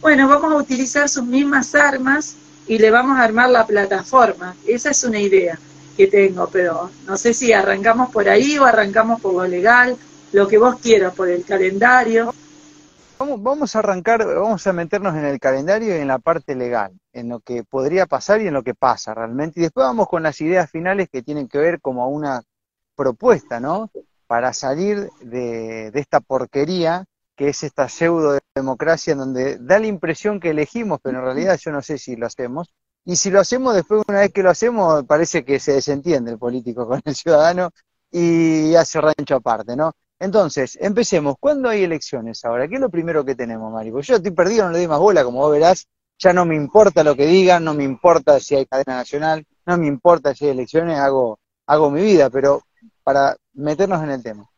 bueno, vamos a utilizar sus mismas armas y le vamos a armar la plataforma. Esa es una idea que tengo, pero no sé si arrancamos por ahí o arrancamos por lo legal, lo que vos quieras, por el calendario. Vamos, vamos a arrancar, vamos a meternos en el calendario y en la parte legal, en lo que podría pasar y en lo que pasa realmente. Y después vamos con las ideas finales que tienen que ver como una propuesta, ¿no? Para salir de, de esta porquería que es esta pseudo democracia en donde da la impresión que elegimos, pero en realidad yo no sé si lo hacemos. Y si lo hacemos, después una vez que lo hacemos, parece que se desentiende el político con el ciudadano y hace rancho aparte, ¿no? Entonces, empecemos. ¿Cuándo hay elecciones ahora? ¿Qué es lo primero que tenemos, Mari? yo estoy perdido, no le doy más bola, como vos verás. Ya no me importa lo que digan, no me importa si hay cadena nacional, no me importa si hay elecciones, hago, hago mi vida, pero para meternos en el tema.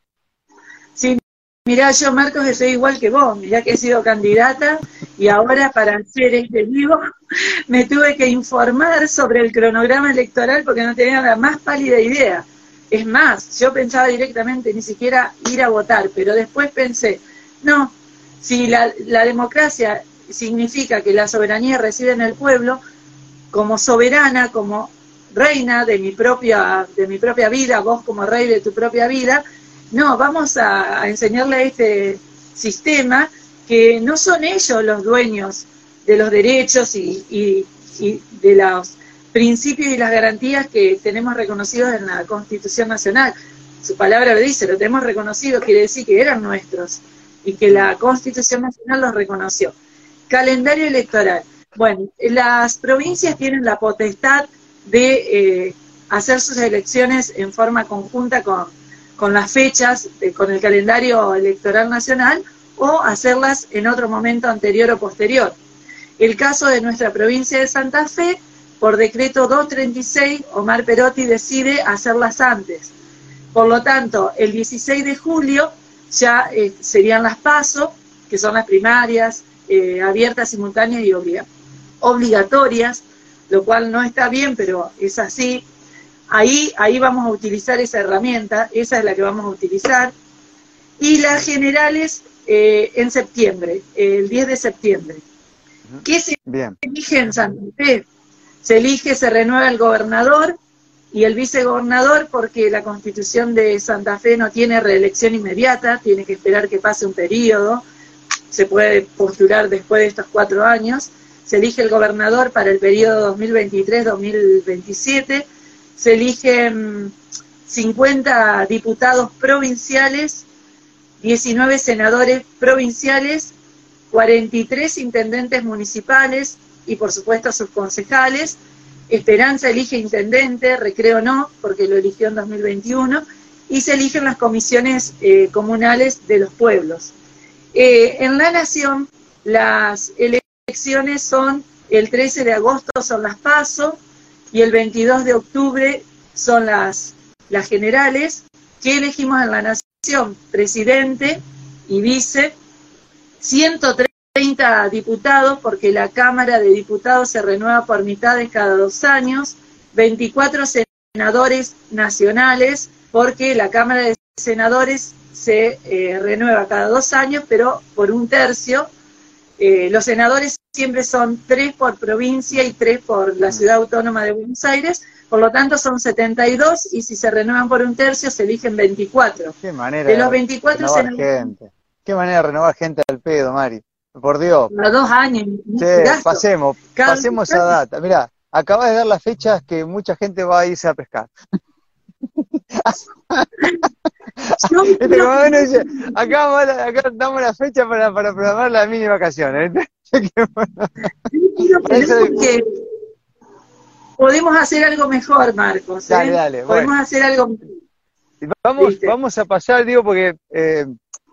Mirá, yo Marcos estoy igual que vos, mirá que he sido candidata y ahora para hacer este vivo me tuve que informar sobre el cronograma electoral porque no tenía la más pálida idea. Es más, yo pensaba directamente ni siquiera ir a votar, pero después pensé, no, si la, la democracia significa que la soberanía reside en el pueblo, como soberana, como reina de mi propia, de mi propia vida, vos como rey de tu propia vida, no, vamos a, enseñarle a este sistema que no son ellos los dueños de los derechos y, de los principios y las garantías que tenemos reconocidos en la Constitución Nacional. Su palabra lo dice, lo tenemos reconocido, quiere decir que eran nuestros y que la Constitución Nacional los reconoció. Calendario electoral. Bueno, las provincias tienen la potestad de eh, hacer sus elecciones en forma conjunta con, con las fechas, con el calendario electoral nacional, o hacerlas en otro momento anterior o posterior. El caso de nuestra provincia de Santa Fe, por decreto 236, Omar Perotti decide hacerlas antes. Por lo tanto, el 16 de julio ya eh, serían las PASO, que son las primarias, eh, abiertas, simultáneas y obligatorias, lo cual no está bien, pero es así. Ahí, ahí vamos a utilizar esa herramienta, esa es la que vamos a utilizar. Y las generales eh, en septiembre, el 10 de septiembre. ¿Qué se elige en Santa Fe? Se elige, se renueva el gobernador y el vicegobernador porque la constitución de Santa Fe no tiene reelección inmediata, tiene que esperar que pase un periodo, se puede postular después de estos cuatro años. Se elige el gobernador para el periodo 2023-2027 se eligen 50 diputados provinciales, 19 senadores provinciales, 43 intendentes municipales y por supuesto sus concejales. Esperanza elige intendente, Recreo no, porque lo eligió en 2021, y se eligen las comisiones eh, comunales de los pueblos. Eh, en la Nación, las elecciones son el 13 de agosto, son las PASO, y el 22 de octubre son las, las generales. que elegimos en la Nación? Presidente y vice, 130 diputados, porque la Cámara de Diputados se renueva por mitades cada dos años, 24 senadores nacionales, porque la Cámara de Senadores se eh, renueva cada dos años, pero por un tercio. Eh, los senadores siempre son tres por provincia y tres por la ciudad autónoma de Buenos Aires, por lo tanto son 72 y si se renuevan por un tercio se eligen 24. Qué manera de los 24 se gente. Qué manera de renovar gente al pedo, Mari. Por Dios. Los dos años. Sí, pasemos, pasemos esa data. Mira, acabas de dar las fechas que mucha gente va a irse a pescar. Este, acá, acá, damos la fecha para, para programar las mini vacaciones. que podemos hacer algo mejor, Marcos. ¿eh? Podemos hacer algo Vamos, vamos a pasar, digo, porque eh,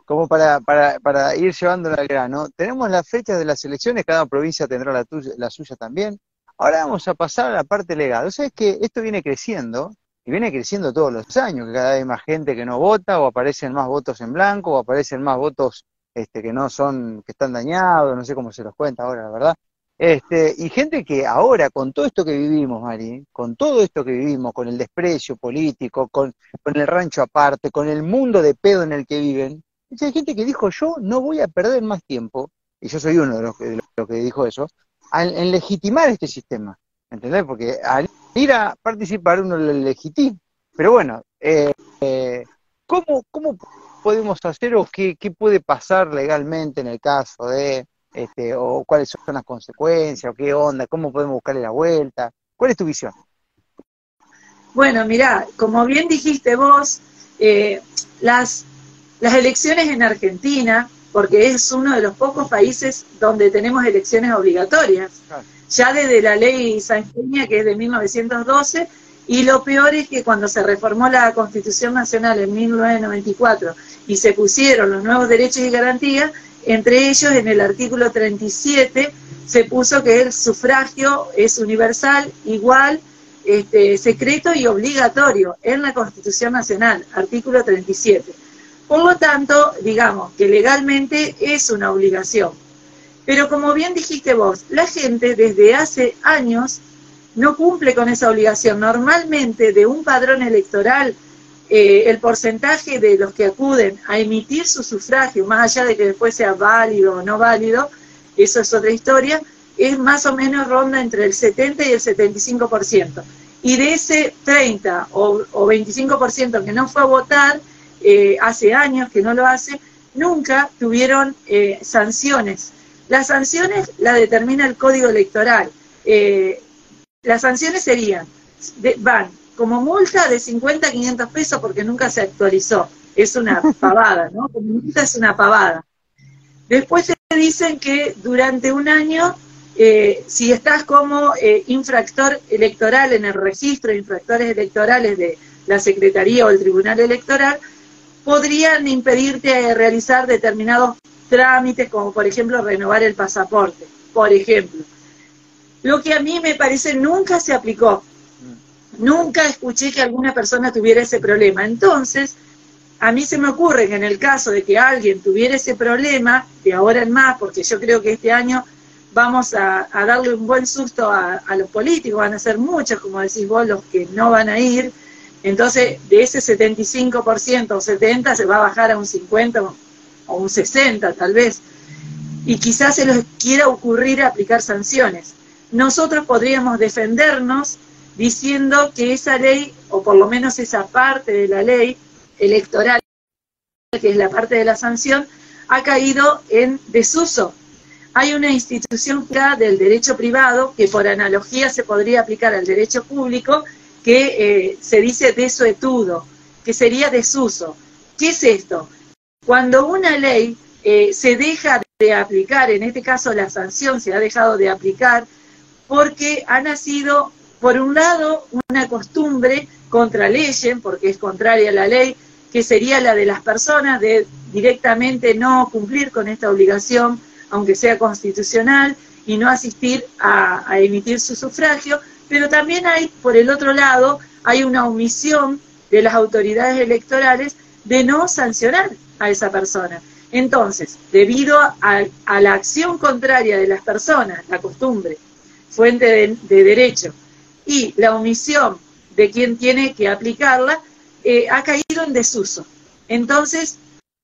como para, para, para ir llevando al grano, tenemos las fechas de las elecciones, cada provincia tendrá la, la suya también. Ahora vamos a pasar a la parte legal. O sea, es que esto viene creciendo, y viene creciendo todos los años, que cada vez hay más gente que no vota, o aparecen más votos en blanco, o aparecen más votos este, que no son, que están dañados, no sé cómo se los cuenta ahora, la verdad. Este, y gente que ahora, con todo esto que vivimos, Mari, con todo esto que vivimos, con el desprecio político, con, con el rancho aparte, con el mundo de pedo en el que viven, hay gente que dijo, yo no voy a perder más tiempo y yo soy uno de los, de los que dijo eso, en legitimar este sistema, ¿entendés? Porque al ir a participar uno lo legitima. Pero bueno, eh, eh, ¿cómo, ¿cómo podemos hacer o qué, qué puede pasar legalmente en el caso de, este, o cuáles son las consecuencias, o qué onda, cómo podemos buscarle la vuelta? ¿Cuál es tu visión? Bueno, mirá, como bien dijiste vos, eh, las, las elecciones en Argentina, porque es uno de los pocos países donde tenemos elecciones obligatorias, ya desde la ley sanjuanina, que es de 1912, y lo peor es que cuando se reformó la Constitución Nacional en 1994 y se pusieron los nuevos derechos y garantías, entre ellos en el artículo 37 se puso que el sufragio es universal, igual, este, secreto y obligatorio en la Constitución Nacional, artículo 37. Por lo tanto, digamos que legalmente es una obligación. Pero como bien dijiste vos, la gente desde hace años no cumple con esa obligación. Normalmente de un padrón electoral, eh, el porcentaje de los que acuden a emitir su sufragio, más allá de que después sea válido o no válido, eso es otra historia, es más o menos ronda entre el 70 y el 75%. Y de ese 30 o, 25% que no fue a votar, eh, hace años que no lo hace, nunca tuvieron eh, sanciones. Las sanciones las determina el Código Electoral. Eh, las sanciones serían, van como multa de 50 a 500 pesos porque nunca se actualizó. Es una pavada, ¿no? Como multa es una pavada. Después te dicen que durante un año eh, si estás como infractor electoral en el registro de infractores electorales de la Secretaría o el Tribunal Electoral, podrían impedirte realizar determinados trámites, como por ejemplo renovar el pasaporte, por ejemplo. Lo que a mí me parece nunca se aplicó. Nunca escuché que alguna persona tuviera ese problema. Entonces, a mí se me ocurre que en el caso de que alguien tuviera ese problema, de ahora en más, porque yo creo que este año vamos a, darle un buen susto a, los políticos, van a ser muchos, como decís vos, los que no van a ir. Entonces, de ese 75% o 70% se va a bajar a un 50% o un 60% tal vez. Y quizás se les quiera ocurrir aplicar sanciones. Nosotros podríamos defendernos diciendo que esa ley, o por lo menos esa parte de la ley electoral, que es la parte de la sanción, ha caído en desuso hay una institución del derecho privado que por analogía se podría aplicar al derecho público que eh, se dice desuetudo, que sería desuso. ¿Qué es esto? Cuando una ley eh, se deja de aplicar, en este caso la sanción se ha dejado de aplicar, porque ha nacido, por un lado, una costumbre contra leyes, porque es contraria a la ley, que sería la de las personas de directamente no cumplir con esta obligación aunque sea constitucional, y no asistir a, emitir su sufragio, pero también hay, por el otro lado, hay una omisión de las autoridades electorales de no sancionar a esa persona. Entonces, debido a, la acción contraria de las personas, la costumbre, fuente de, derecho, y la omisión de quien tiene que aplicarla, eh, ha caído en desuso. Entonces,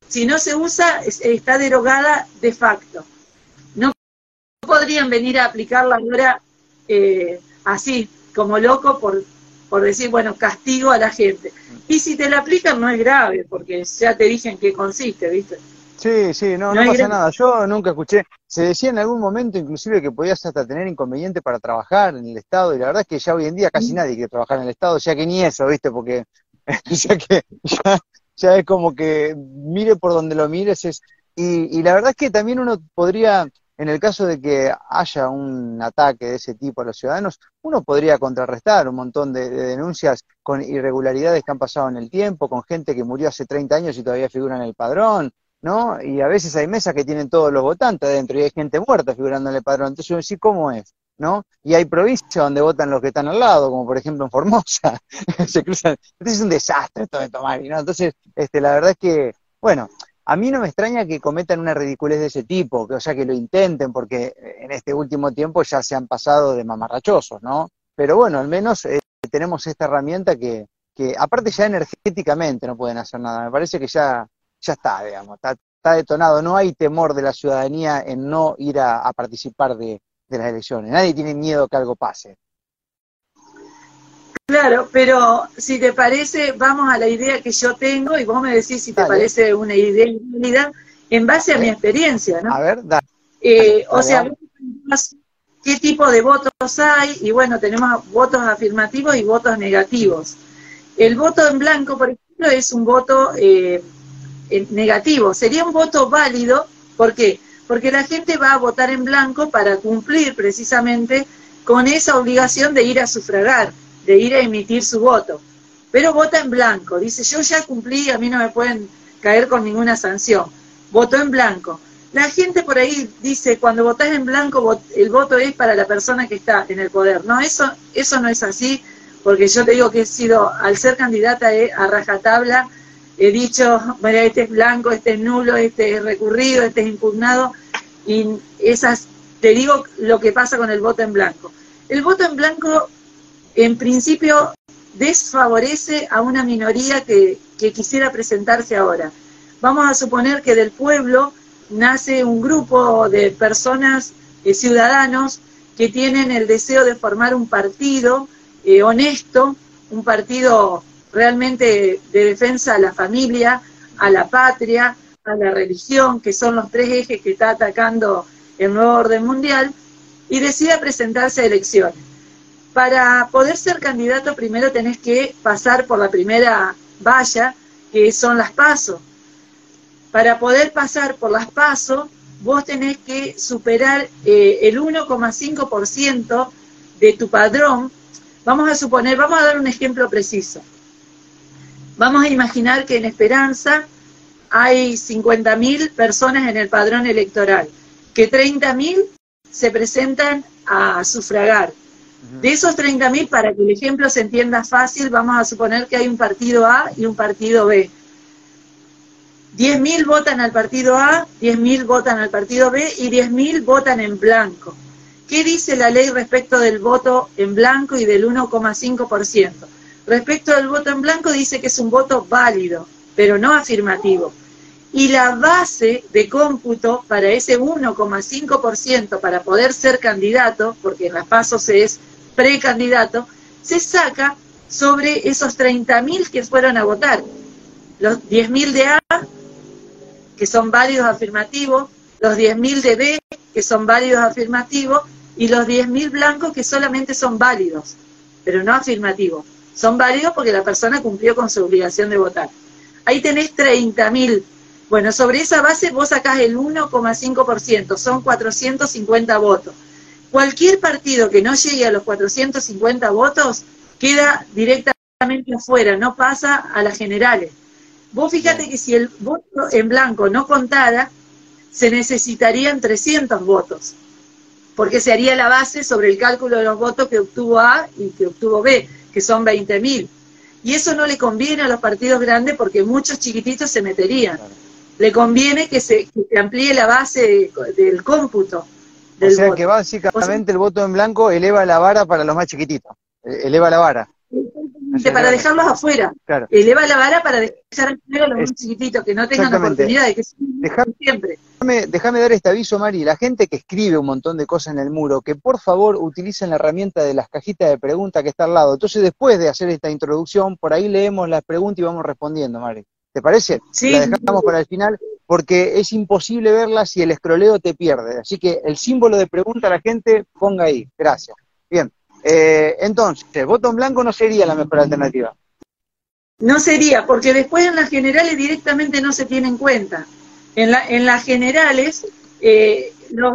si no se usa, está derogada de facto podrían venir a aplicarla ahora eh, así, como loco, por, por decir, bueno, castigo a la gente. Y si te la aplican no es grave, porque ya te dije en qué consiste, ¿viste? Sí, sí, no, no, pasa nada. Yo nunca escuché. Se decía en algún momento inclusive que podías hasta tener inconveniente para trabajar en el Estado, y la verdad es que ya hoy en día casi nadie quiere trabajar en el Estado, ya que ni eso, ¿viste? Porque ya que ya, ya es como que mire por donde lo mires, es... Y, y la verdad es que también uno podría en el caso de que haya un ataque de ese tipo a los ciudadanos, uno podría contrarrestar un montón de, denuncias con irregularidades que han pasado en el tiempo, con gente que murió hace 30 años y todavía figura en el padrón, ¿no? Y a veces hay mesas que tienen todos los votantes adentro y hay gente muerta figurando en el padrón. Entonces uno dice, ¿cómo es? ¿no? Y hay provincias donde votan los que están al lado, como por ejemplo en Formosa, se cruzan. Entonces es un desastre esto de tomar, ¿no? Entonces, este, la verdad es que, bueno, a mí no me extraña que cometan una ridiculez de ese tipo, que, o sea, que lo intenten, porque en este último tiempo ya se han pasado de mamarrachosos, ¿no? Pero bueno, al menos eh, tenemos esta herramienta que, que, aparte ya energéticamente no pueden hacer nada. Me parece que ya, ya está, digamos, está, está detonado, no hay temor de la ciudadanía en no ir a, participar de, las elecciones, nadie tiene miedo que algo pase. Claro, pero si te parece, vamos a la idea que yo tengo y vos me decís si te parece una idea válida en base a mi experiencia, ¿no? A ver, dale. Eh, o sea, qué tipo de votos hay y bueno, tenemos votos afirmativos y votos negativos. El voto en blanco, por ejemplo, es un voto eh, negativo. Sería un voto válido, ¿por qué? Porque la gente va a votar en blanco para cumplir precisamente con esa obligación de ir a sufragar, de ir a emitir su voto. Pero vota en blanco, dice, yo ya cumplí, a mí no me pueden caer con ninguna sanción. Votó en blanco. La gente por ahí dice, cuando votás en blanco, el voto es para la persona que está en el poder. No, eso, eso no es así, porque yo te digo que he sido, al ser candidata a rajatabla, he dicho, bueno, este es blanco, este es nulo, este es recurrido, este es impugnado, y esas, te digo lo que pasa con el voto en blanco. El voto en blanco, en principio, desfavorece a una minoría que, quisiera presentarse ahora. Vamos a suponer que del pueblo nace un grupo de personas, eh, ciudadanos, que tienen el deseo de formar un partido eh, honesto, un partido realmente de defensa a la familia, a la patria, a la religión, que son los tres ejes que está atacando el nuevo orden mundial, y decide presentarse a elecciones. Para poder ser candidato primero tenés que pasar por la primera valla, que son las pasos para poder pasar por las pasos, vos tenés que superar eh, el 1,5% de tu padrón. Vamos a suponer, vamos a dar un ejemplo preciso. Vamos a imaginar que en Esperanza hay 50.000 personas en el padrón electoral, que 30.000 se presentan a sufragar. De esos 30.000, para que el ejemplo se entienda fácil, vamos a suponer que hay un partido A y un partido B. 10.000 votan al partido A, 10.000 votan al partido B y 10.000 votan en blanco. ¿Qué dice la ley respecto del voto en blanco y del 1,5%? Respecto del voto en blanco dice que es un voto válido, pero no afirmativo. Y la base de cómputo para ese 1,5% para poder ser candidato, porque en las pasos es precandidato, se saca sobre esos 30.000 que fueron a votar. Los 10.000 de A, que son válidos afirmativos, los 10.000 de B, que son válidos afirmativos, y los 10.000 blancos, que solamente son válidos, pero no afirmativos. Son válidos porque la persona cumplió con su obligación de votar. Ahí tenés 30.000. Bueno, sobre esa base vos sacás el 1,5%, son 450 votos. Cualquier partido que no llegue a los 450 votos queda directamente afuera, no pasa a las generales. Vos fíjate que si el voto en blanco no contara, se necesitarían 300 votos, porque se haría la base sobre el cálculo de los votos que obtuvo A y que obtuvo B, que son 20.000. Y eso no le conviene a los partidos grandes porque muchos chiquititos se meterían. Le conviene que se, amplíe la base del cómputo. O sea que básicamente el voto en blanco eleva la vara para los más chiquititos, e-, eleva la vara para dejarlos afuera. Eleva la vara para dejar afuera a los más chiquititos, que no tengan oportunidad de que siempre. Déjame, déjame dar este aviso, Mari. La gente que escribe un montón de cosas en el muro, que por favor utilicen la herramienta de las cajitas de preguntas que está al lado. Entonces, después de hacer esta introducción, por ahí leemos las preguntas y vamos respondiendo, Mari. ¿Te parece? Sí. La dejamos para el final porque es imposible verla si el escroleo te pierde. Así que el símbolo de pregunta a la gente, ponga ahí. Gracias. Bien. Eh, entonces, voto en blanco no sería la mejor alternativa. No sería, porque después en las generales directamente no se tiene en cuenta. En, la, en las generales, eh,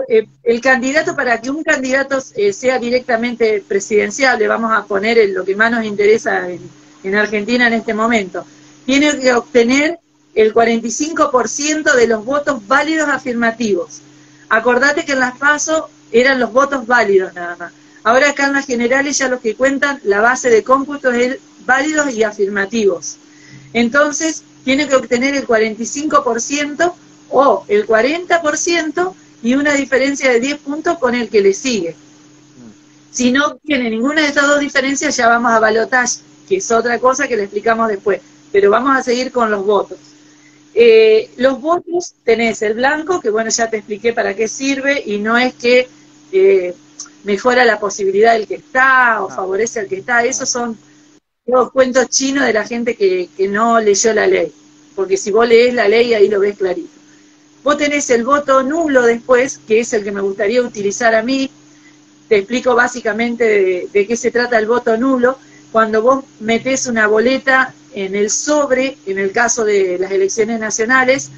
eh, el candidato, para que un candidato sea directamente presidencial, le vamos a poner en lo que más nos interesa en Argentina en este momento, tiene que obtener el 45% de los votos válidos afirmativos. Acordate que en las PASO eran los votos válidos nada más. Ahora acá en las generales ya los que cuentan, la base de cómputo es válidos y afirmativos. Entonces, tiene que obtener el 45% o el 40% y una diferencia de 10 puntos con el que le sigue. Si no tiene ninguna de estas dos diferencias, ya vamos a balotage, que es otra cosa que le explicamos después. Pero vamos a seguir con los votos. Eh, los votos tenés el blanco, que bueno, ya te expliqué para qué sirve, y no es que eh, mejora la posibilidad del que está o ah. favorece al que está. Esos son los cuentos chinos de la gente que, que no leyó la ley. Porque si vos lees la ley, ahí lo ves clarito. Vos tenés el voto nulo después, que es el que me gustaría utilizar a mí. Te explico básicamente de, qué se trata el voto nulo. Cuando vos metés una boleta en el sobre, en el caso de las elecciones nacionales,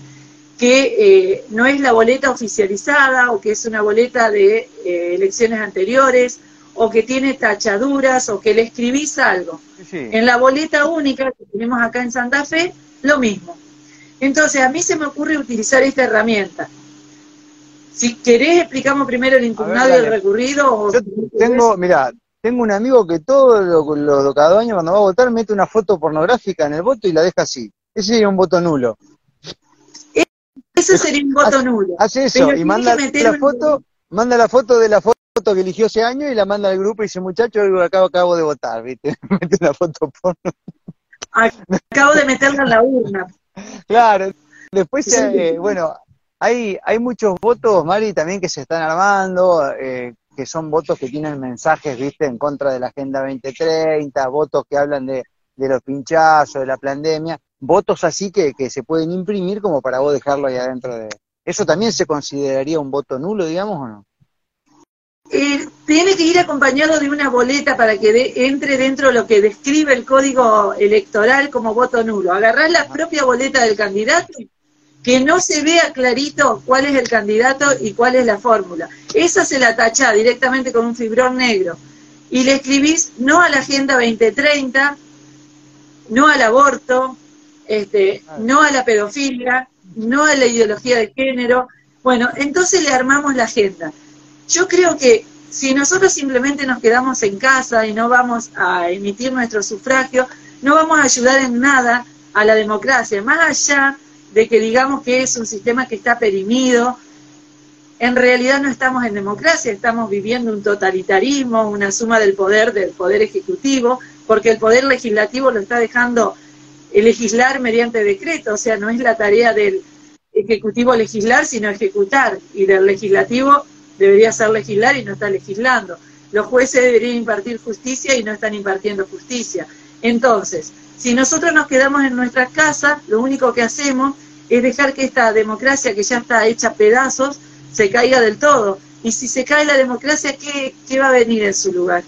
que eh, no es la boleta oficializada o que es una boleta de eh, elecciones anteriores o que tiene tachaduras o que le escribís algo. En la boleta única que tenemos acá en Santa Fe, lo mismo. Entonces, a mí se me ocurre utilizar esta herramienta. Si querés, explicamos primero el impugnado y el recurrido. Yo tengo, mira, tengo un amigo que todos los, cada año cuando va a votar mete una foto pornográfica en el voto y la deja así. Ese sería un voto nulo. Eso sería un voto nulo. Hace eso y manda la foto, manda la foto de la foto que eligió ese año y la manda al grupo y dice, muchacho, acabo, acabo de votar, ¿viste? Mete una foto porno. Acabo de meterla en la urna. Claro, después, eh, bueno, hay, hay muchos votos, Mari, también que se están armando, eh, que son votos que tienen mensajes, viste, en contra de la Agenda 2030, votos que hablan de, de los pinchazos, de la pandemia, votos así que, que se pueden imprimir como para vos dejarlo ahí adentro de... ¿Eso también se consideraría un voto nulo, digamos, o no? Eh, tiene que ir acompañado de una boleta para que entre dentro de lo que describe el código electoral como voto nulo. Agarrar la propia boleta del candidato, que no se vea clarito cuál es el candidato y cuál es la fórmula. Esa se la tacha directamente con un fibrón negro. Y le escribís no a la Agenda 2030, no al aborto, este, no a la pedofilia, no a la ideología de género. Bueno, entonces le armamos la agenda. Yo creo que si nosotros simplemente nos quedamos en casa y no vamos a emitir nuestro sufragio, no vamos a ayudar en nada a la democracia, más allá de que digamos que es un sistema que está perimido, en realidad no estamos en democracia, estamos viviendo un totalitarismo, una suma del poder del poder ejecutivo, porque el poder legislativo lo está dejando legislar mediante decreto, o sea, no es la tarea del ejecutivo legislar, sino ejecutar, y del legislativo debería ser legislar y no está legislando. Los jueces deberían impartir justicia y no están impartiendo justicia. Entonces, si nosotros nos quedamos en nuestras casas, lo único que hacemos es dejar que esta democracia que ya está hecha pedazos se caiga del todo. Y si se cae la democracia, ¿qué, va a venir en su lugar?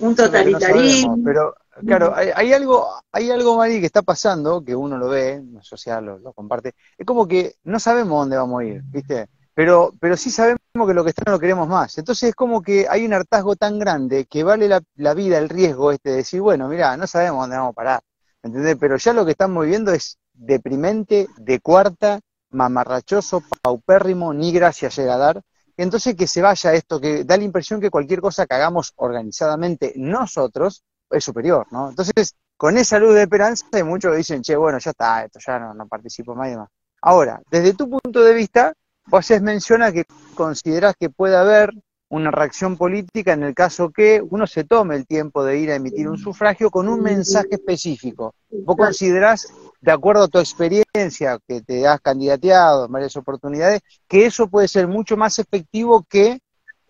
Un totalitarismo. pero claro, hay, algo, hay algo, Mari, que está pasando, que uno lo ve, la sociedad lo, lo comparte, es como que no sabemos dónde vamos a ir, ¿viste? pero, pero sí sabemos que lo que está no lo queremos más. Entonces es como que hay un hartazgo tan grande que vale la, vida, el riesgo este de decir, bueno, mira, no sabemos dónde vamos a parar, ¿entendés? Pero ya lo que estamos viviendo es deprimente, de cuarta, mamarrachoso, paupérrimo, ni gracia llega a dar. Entonces que se vaya esto, que da la impresión que cualquier cosa que hagamos organizadamente nosotros es superior, ¿no? Entonces, con esa luz de esperanza, muchos dicen, che, bueno, ya está, esto ya no, no participo más y demás. Ahora, desde tu punto de vista, Vos menciona que considerás que puede haber una reacción política en el caso que uno se tome el tiempo de ir a emitir un sufragio con un mensaje específico. ¿Vos considerás, de acuerdo a tu experiencia, que te has candidateado en varias oportunidades, que eso puede ser mucho más efectivo que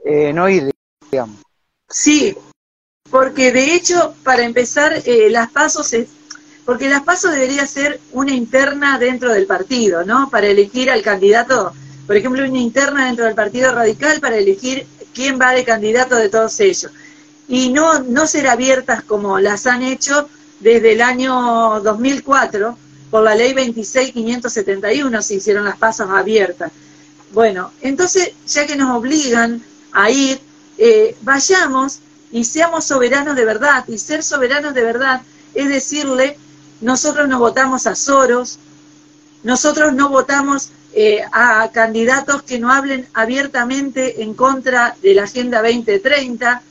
eh, no ir, digamos? Sí, porque de hecho, para empezar, eh, las pasos es, porque las pasos debería ser una interna dentro del partido, ¿no? Para elegir al candidato por ejemplo, una interna dentro del Partido Radical para elegir quién va de candidato de todos ellos. Y no, no ser abiertas como las han hecho desde el año 2004, por la ley 26571 se hicieron las pasos abiertas. Bueno, entonces, ya que nos obligan a ir, eh, vayamos y seamos soberanos de verdad. Y ser soberanos de verdad es decirle, nosotros no votamos a Soros, nosotros no votamos eh, a candidatos que no hablen abiertamente en contra de la Agenda 2030.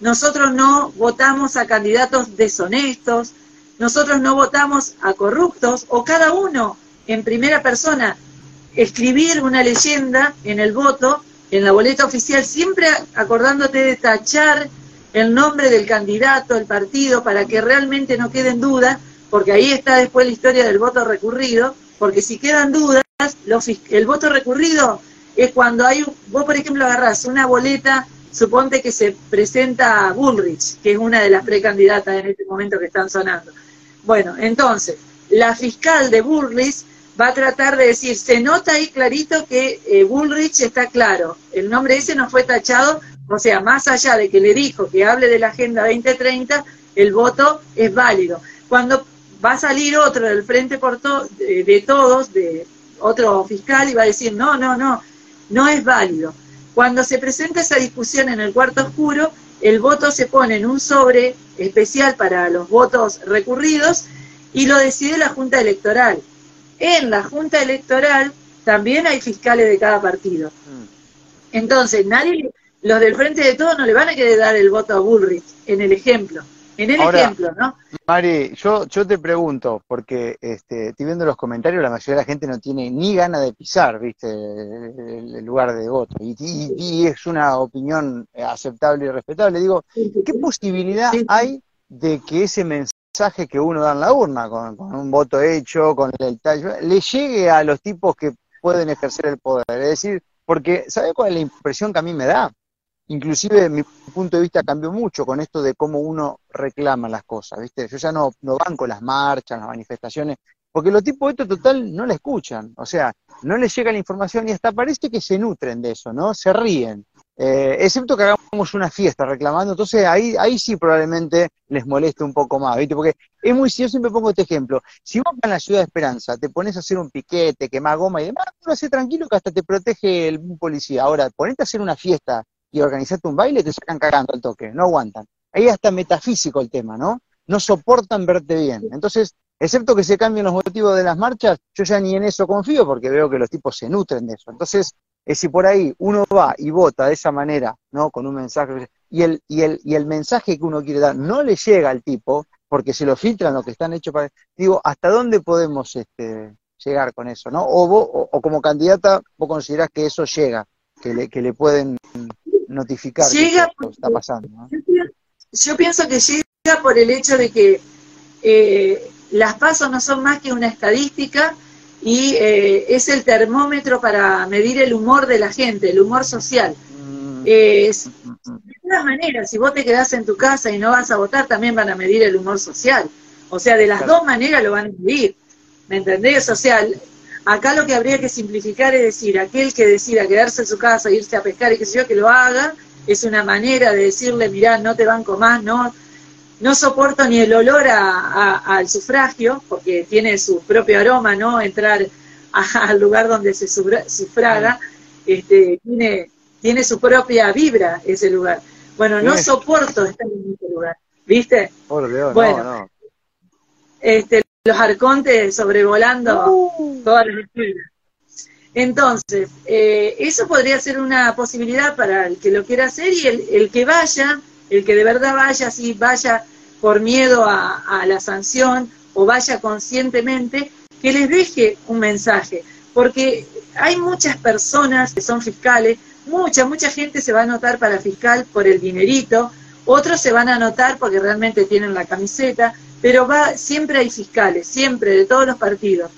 Nosotros no votamos a candidatos deshonestos, nosotros no votamos a corruptos, o cada uno en primera persona escribir una leyenda en el voto, en la boleta oficial, siempre acordándote de tachar el nombre del candidato, el partido, para que realmente no queden dudas, porque ahí está después la historia del voto recurrido, porque si quedan dudas, el voto recurrido es cuando hay, vos por ejemplo agarrás una boleta, suponte que se presenta Bullrich, que es una de las precandidatas en este momento que están sonando. Bueno, entonces, la fiscal de Bullrich va a tratar de decir, se nota ahí clarito que eh, Bullrich está claro, el nombre ese no fue tachado, o sea, más allá de que le dijo que hable de la Agenda 2030, el voto es válido. Cuando va a salir otro del Frente por de, Todos, de otro fiscal, y va a decir, no, no, no, no es válido. Cuando se presenta esa discusión en el cuarto oscuro, el voto se pone en un sobre especial para los votos recurridos y lo decide la Junta Electoral en la Junta Electoral también hay fiscales de cada partido. Mm. Entonces, nadie, los del Frente de Todos no le van a querer dar el voto a Bullrich, en el ejemplo. En el ejemplo, ¿no? Mari, yo, yo te pregunto, porque este, estoy viendo los comentarios, la mayoría de la gente no tiene ni ganas de pisar, ¿viste? El, lugar de voto. Y, y, es una opinión aceptable y respetable. Digo, ¿qué posibilidad hay de que ese mensaje que uno da en la urna, con, un voto hecho, con el tallo, le llegue a los tipos que pueden ejercer el poder. Es decir, porque, ¿sabe cuál es la impresión que a mí me da? Inclusive mi punto de vista cambió mucho con esto de cómo uno reclama las cosas, ¿viste? Yo ya no, no banco las marchas, las manifestaciones, porque los tipos de esto total no la escuchan, o sea, no les llega la información y hasta parece que se nutren de eso, ¿no? Se ríen. Eh, excepto que hagamos una fiesta reclamando, entonces ahí, ahí sí probablemente les moleste un poco más, ¿viste? Porque es muy, yo siempre pongo este ejemplo, si vos en la ciudad de Esperanza te pones a hacer un piquete, quemar goma y demás, lo haces tranquilo que hasta te protege el policía. Ahora, ponete a hacer una fiesta y organizarte un baile, te sacan cagando al toque, no aguantan. Ahí hasta metafísico el tema, ¿no? No soportan verte bien. Entonces, excepto que se cambien los motivos de las marchas, yo ya ni en eso confío porque veo que los tipos se nutren de eso. Entonces, es si por ahí uno va y vota de esa manera, ¿no? Con un mensaje, y el, y el, y el mensaje que uno quiere dar no le llega al tipo, porque se lo filtran lo que están hechos para. Digo, ¿hasta dónde podemos este, llegar con eso, no? O, vos, o, como candidata, vos considerás que eso llega, que le, que le pueden notificar llega que está pasando. Yo, pienso que llega por el hecho de que eh, las pasos no son más que una estadística y eh, es el termómetro para medir el humor de la gente, el humor social. Mm. Es, de todas maneras, si vos te quedás en tu casa y no vas a votar, también van a medir el humor social. O sea, de las dos maneras lo van a medir. ¿Me entendés? O sea, acá lo que habría que simplificar es decir, aquel que decida quedarse en su casa, irse a pescar y que sé yo, que lo haga, es una manera de decirle, mirá, no te banco más, no, no soporto ni el olor al sufragio, porque tiene su propio aroma, ¿no? Entrar al lugar donde se sufraga, este, tiene, tiene su propia vibra ese lugar. Bueno, no soporto estar en ese lugar, ¿viste? bueno, Este, los arcontes sobrevolando uh. todas las escuelas. Entonces, eh, eso podría ser una posibilidad para el que lo quiera hacer y el, el que vaya, el que de verdad vaya, sí, vaya por miedo a, la sanción o vaya conscientemente, que les deje un mensaje, porque hay muchas personas que son fiscales, mucha, mucha gente se va a anotar para fiscal por el dinerito, otros se van a anotar porque realmente tienen la camiseta, pero va, siempre hay fiscales, siempre, de todos los partidos.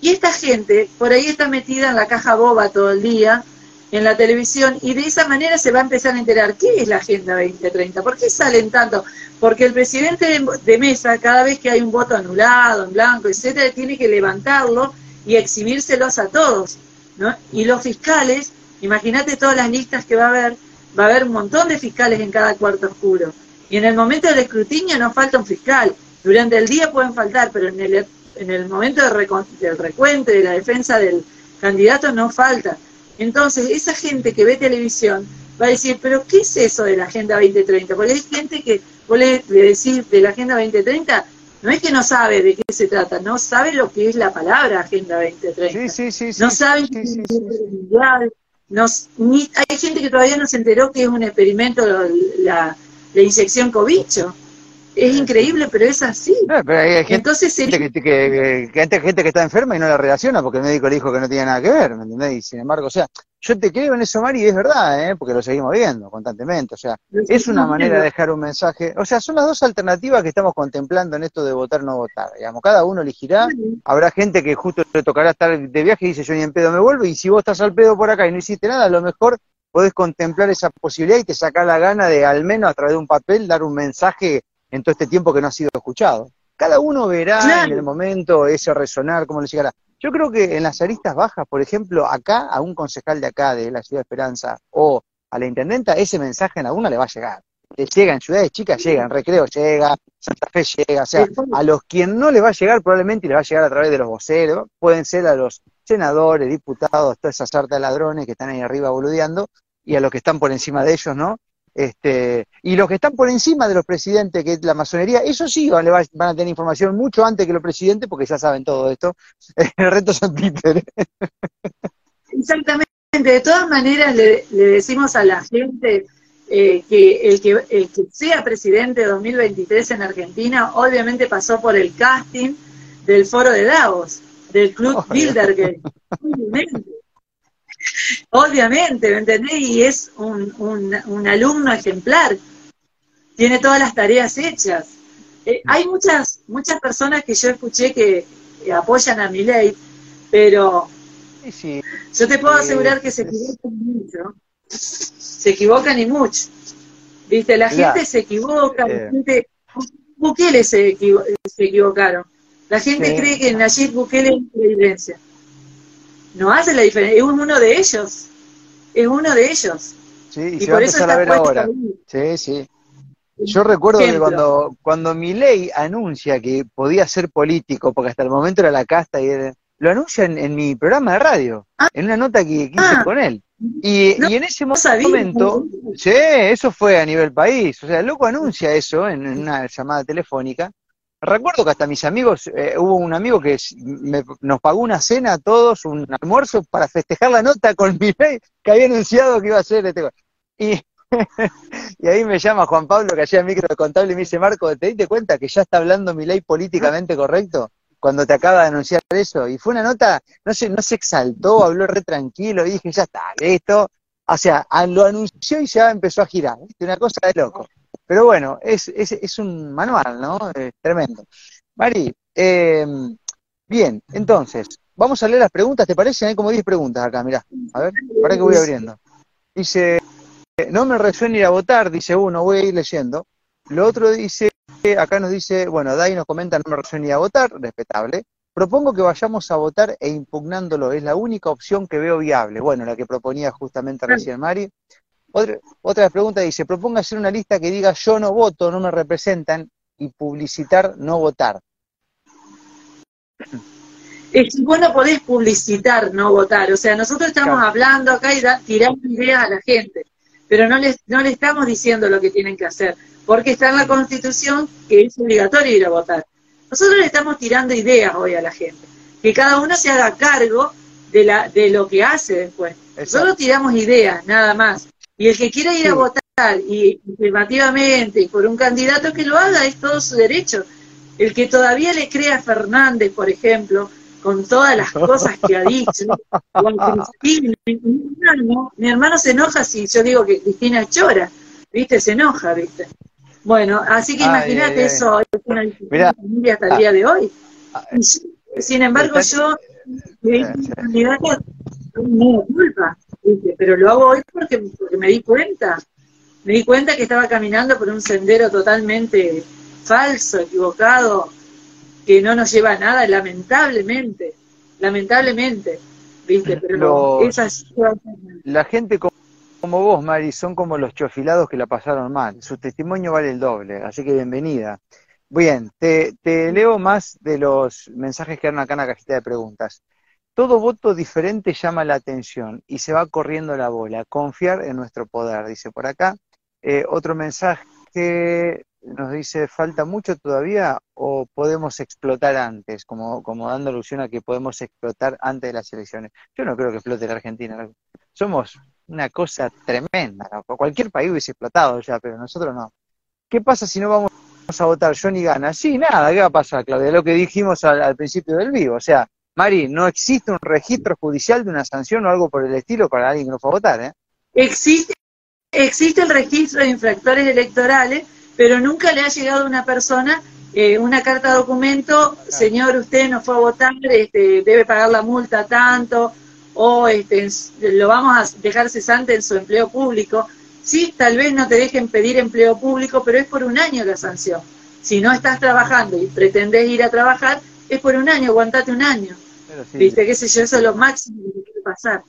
Y esta gente por ahí está metida en la caja boba todo el día, en la televisión, y de esa manera se va a empezar a enterar qué es la Agenda 2030, por qué salen tanto, porque el presidente de mesa, cada vez que hay un voto anulado, en blanco, etcétera, tiene que levantarlo y exhibírselos a todos. ¿no? Y los fiscales, imagínate todas las listas que va a haber, va a haber un montón de fiscales en cada cuarto oscuro. Y en el momento del escrutinio no falta un fiscal. Durante el día pueden faltar, pero en el, en el momento del recuento de la defensa del candidato no falta. Entonces, esa gente que ve televisión va a decir, pero ¿qué es eso de la Agenda 2030? Porque hay gente que vos le, decir de la Agenda 2030, no es que no sabe de qué se trata, no sabe lo que es la palabra Agenda 2030. Sí, sí, sí, no sabe sí, ni, hay gente que todavía no se enteró que es un experimento la, la inyección cobicho. Es increíble, pero es así. pero hay gente, Entonces, que, que, gente, gente que está enferma y no la relaciona porque el médico le dijo que no tiene nada que ver, ¿me entendés? Y sin embargo, o sea, yo te creo en eso, Mari, y es verdad, ¿eh? porque lo seguimos viendo constantemente. O sea, es una manera de dejar un mensaje. O sea, son las dos alternativas que estamos contemplando en esto de votar o no votar. Digamos, cada uno elegirá. Habrá gente que justo le tocará estar de viaje y dice, yo ni en pedo me vuelvo. Y si vos estás al pedo por acá y no hiciste nada, a lo mejor podés contemplar esa posibilidad y te saca la gana de, al menos a través de un papel, dar un mensaje en todo este tiempo que no ha sido escuchado. Cada uno verá en el momento ese resonar, cómo le llegará. Yo creo que en las aristas bajas, por ejemplo, acá, a un concejal de acá, de la Ciudad de Esperanza, o a la intendenta, ese mensaje en alguna le va a llegar. Le llega en ciudades chicas, llega, en Recreo llega, Santa Fe llega, o sea, a los quien no le va a llegar probablemente le va a llegar a través de los voceros, pueden ser a los senadores, diputados, toda esa sarta de ladrones que están ahí arriba boludeando, y a los que están por encima de ellos, ¿no? Este, y los que están por encima de los presidentes, que es la masonería, eso sí van, van a tener información mucho antes que los presidentes, porque ya saben todo esto. El resto son títeres. Exactamente. De todas maneras, le, decimos a la gente eh, que, el que el que sea presidente de 2023 en Argentina, obviamente pasó por el casting del foro de Davos, del Club Bilderberg. Obviamente, ¿me entendés? Y es un, un, alumno ejemplar. Tiene todas las tareas hechas. Eh, hay muchas, muchas personas que yo escuché que apoyan a mi ley, pero yo te puedo asegurar que se equivocan mucho. Se equivocan y mucho. Viste, la gente se equivoca, la eh. gente... Bukele se, se equivocaron. La gente cree que Nayib Bukele es evidencia no hace la diferencia, es uno de ellos, es uno de ellos. Sí, y, por eso está a ver ahora. Sí, sí. Yo recuerdo que cuando, cuando ley anuncia que podía ser político, porque hasta el momento era la casta, y lo anuncia en, mi programa de radio, ah. en una nota que, hice ah. con él. Y, y, en ese momento, sí, eso fue a nivel país, o sea, el loco anuncia eso en una llamada telefónica, Recuerdo que hasta mis amigos, eh, hubo un amigo que nos pagó una cena a todos, un almuerzo para festejar la nota con mi ley que había anunciado que iba a ser este. Y, ahí me llama Juan Pablo, que hacía micro contable, y me dice, Marco, ¿te diste cuenta que ya está hablando mi ley políticamente correcto? Cuando te acaba de anunciar eso. Y fue una nota, no se, no se exaltó, habló re tranquilo, y dije, ya está, listo. O sea, lo anunció y ya empezó a girar. Una cosa de loco. Pero bueno, es, es, es un manual, ¿no? tremendo. Mari, eh, bien, entonces, vamos a leer las preguntas, ¿te parece? Hay como 10 preguntas acá, mirá. A ver, para que voy abriendo. Dice, no me resuena ir a votar, dice uno, voy a ir leyendo. Lo otro dice, acá nos dice, bueno, Dai nos comenta, no me resuena ir a votar, respetable. Propongo que vayamos a votar e impugnándolo, es la única opción que veo viable. Bueno, la que proponía justamente recién Mari. Otra, otra pregunta dice, proponga hacer una lista que diga yo no voto, no me representan, y publicitar no votar. Es que vos no podés publicitar no votar, o sea, nosotros estamos hablando acá y tirando ideas a la gente, pero no les, no le estamos diciendo lo que tienen que hacer, porque está en la Constitución que es obligatorio ir a votar. Nosotros le estamos tirando ideas hoy a la gente, que cada uno se haga cargo de, la, de lo que hace después. Nosotros tiramos ideas, nada más. Y el que quiera ir a votar y afirmativamente por un candidato que lo haga es todo su derecho. El que todavía le crea a Fernández, por ejemplo, con todas las cosas que ha dicho, mi, hermano, mi hermano se enoja si yo digo que Cristina chora, ¿viste? Se enoja, ¿viste? Bueno, así que imagínate eso, es una hasta el día de hoy. Ah, sin embargo, yo, mi candidata, no culpa pero lo hago hoy porque, me di cuenta. Me di cuenta que estaba caminando por un sendero totalmente falso, equivocado, que no nos lleva a nada, lamentablemente. Lamentablemente. ¿Viste? Pero La gente como vos, Mari, son como los chofilados que la pasaron mal. Su testimonio vale el doble, así que bienvenida. Bien, te, te leo más de los mensajes que dan acá en la cajita de preguntas. Todo voto diferente llama la atención y se va corriendo la bola. Confiar en nuestro poder, dice por acá. Eh, otro mensaje nos dice, ¿falta mucho todavía o podemos explotar antes? Como, como dando alusión a que podemos explotar antes de las elecciones. Yo no creo que explote la Argentina. Somos una cosa tremenda. Cualquier país hubiese explotado ya, pero nosotros no. ¿Qué pasa si no vamos a votar, Johnny gana. Sí, nada, ¿qué va a pasar, Claudia? Lo que dijimos al, principio del vivo. O sea, Mari, no existe un registro judicial de una sanción o algo por el estilo para alguien que no fue a votar, ¿eh? Existe, existe el registro de infractores electorales, pero nunca le ha llegado a una persona eh, una carta de documento, señor, usted no fue a votar, este, debe pagar la multa tanto, o este, lo vamos a dejar cesante en su empleo público. Sí, tal vez no te dejen pedir empleo público, pero es por un año la sanción. Si no estás trabajando y pretendés ir a trabajar, es por un año, aguantate un año. Viste, qué sé yo, eso es lo máximo que puede pasar.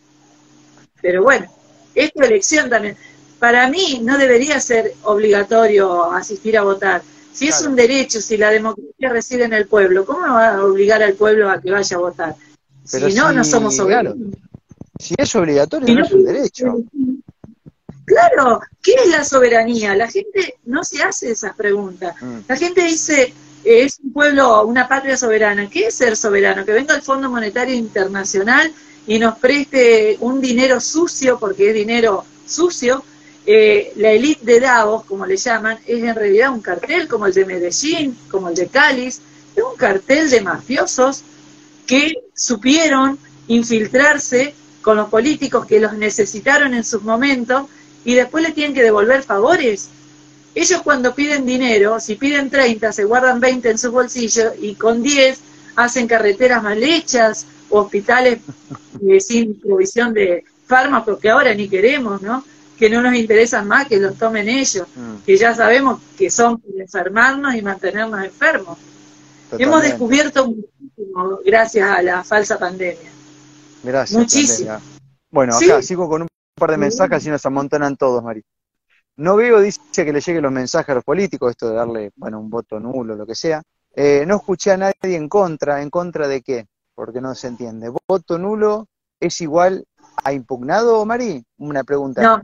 Pero bueno, es tu elección también. Para mí no debería ser obligatorio asistir a votar. Si es un derecho, si la democracia reside en el pueblo, ¿cómo va a obligar al pueblo a que vaya a votar? si no, no somos obligados. Si es obligatorio, no es un derecho. Claro, ¿qué es la soberanía? La gente no se hace esas preguntas. Mm. La gente dice, es un pueblo, una patria soberana. ¿Qué es ser soberano? Que venga el Fondo Monetario Internacional y nos preste un dinero sucio, porque es dinero sucio. Eh, la élite de Davos, como le llaman, es en realidad un cartel como el de Medellín, como el de Cáliz, es un cartel de mafiosos que supieron infiltrarse con los políticos que los necesitaron en sus momentos y después le tienen que devolver favores. Ellos cuando piden dinero, si piden 30, se guardan 20 en su bolsillo y con 10 hacen carreteras mal hechas, hospitales eh, sin provisión de fármacos que ahora ni queremos, ¿no? Que no nos interesan más que los tomen ellos, mm. que ya sabemos que son para enfermarnos y mantenernos enfermos. Hemos descubierto muchísimo gracias a la falsa pandemia. Gracias. Muchísimo. Bueno, acá sigo con un par de mensajes y nos amontonan todos, Mari. No veo, dice que le lleguen los mensajes a los políticos, esto de darle, bueno, un voto nulo, lo que sea. Eh, no escuché a nadie en contra, ¿en contra de qué? Porque no se entiende. ¿Voto nulo es igual a impugnado, Mari? Una pregunta. No,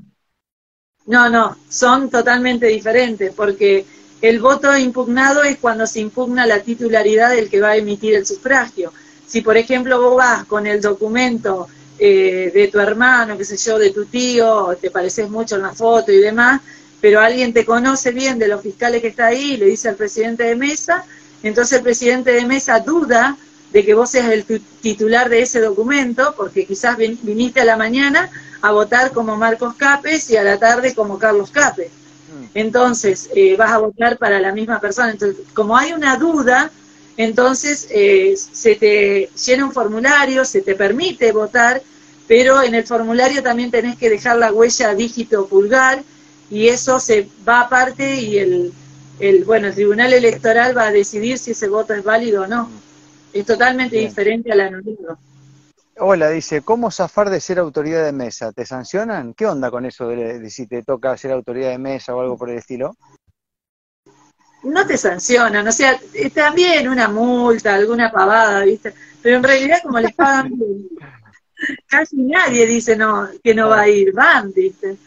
no, no, son totalmente diferentes, porque el voto impugnado es cuando se impugna la titularidad del que va a emitir el sufragio. Si, por ejemplo, vos vas con el documento eh, de tu hermano, qué sé yo, de tu tío, te pareces mucho en la foto y demás, pero alguien te conoce bien de los fiscales que está ahí y le dice al presidente de mesa, entonces el presidente de mesa duda de que vos seas el titular de ese documento, porque quizás viniste a la mañana a votar como Marcos Capes y a la tarde como Carlos Capes. Mm. Entonces, eh, vas a votar para la misma persona. Entonces, como hay una duda, entonces eh, se te llena un formulario, se te permite votar, pero en el formulario también tenés que dejar la huella dígito pulgar y eso se va aparte y el, el, bueno, el Tribunal Electoral va a decidir si ese voto es válido o no. Es totalmente diferente al anulado. Hola, dice, ¿cómo zafar de ser autoridad de mesa? ¿Te sancionan? ¿Qué onda con eso de si te toca ser autoridad de mesa o algo por el estilo? no te sancionan, o sea, también una multa, alguna pavada, ¿viste? Pero en realidad como les pagan, casi nadie dice no que no va a ir, van, ¿viste?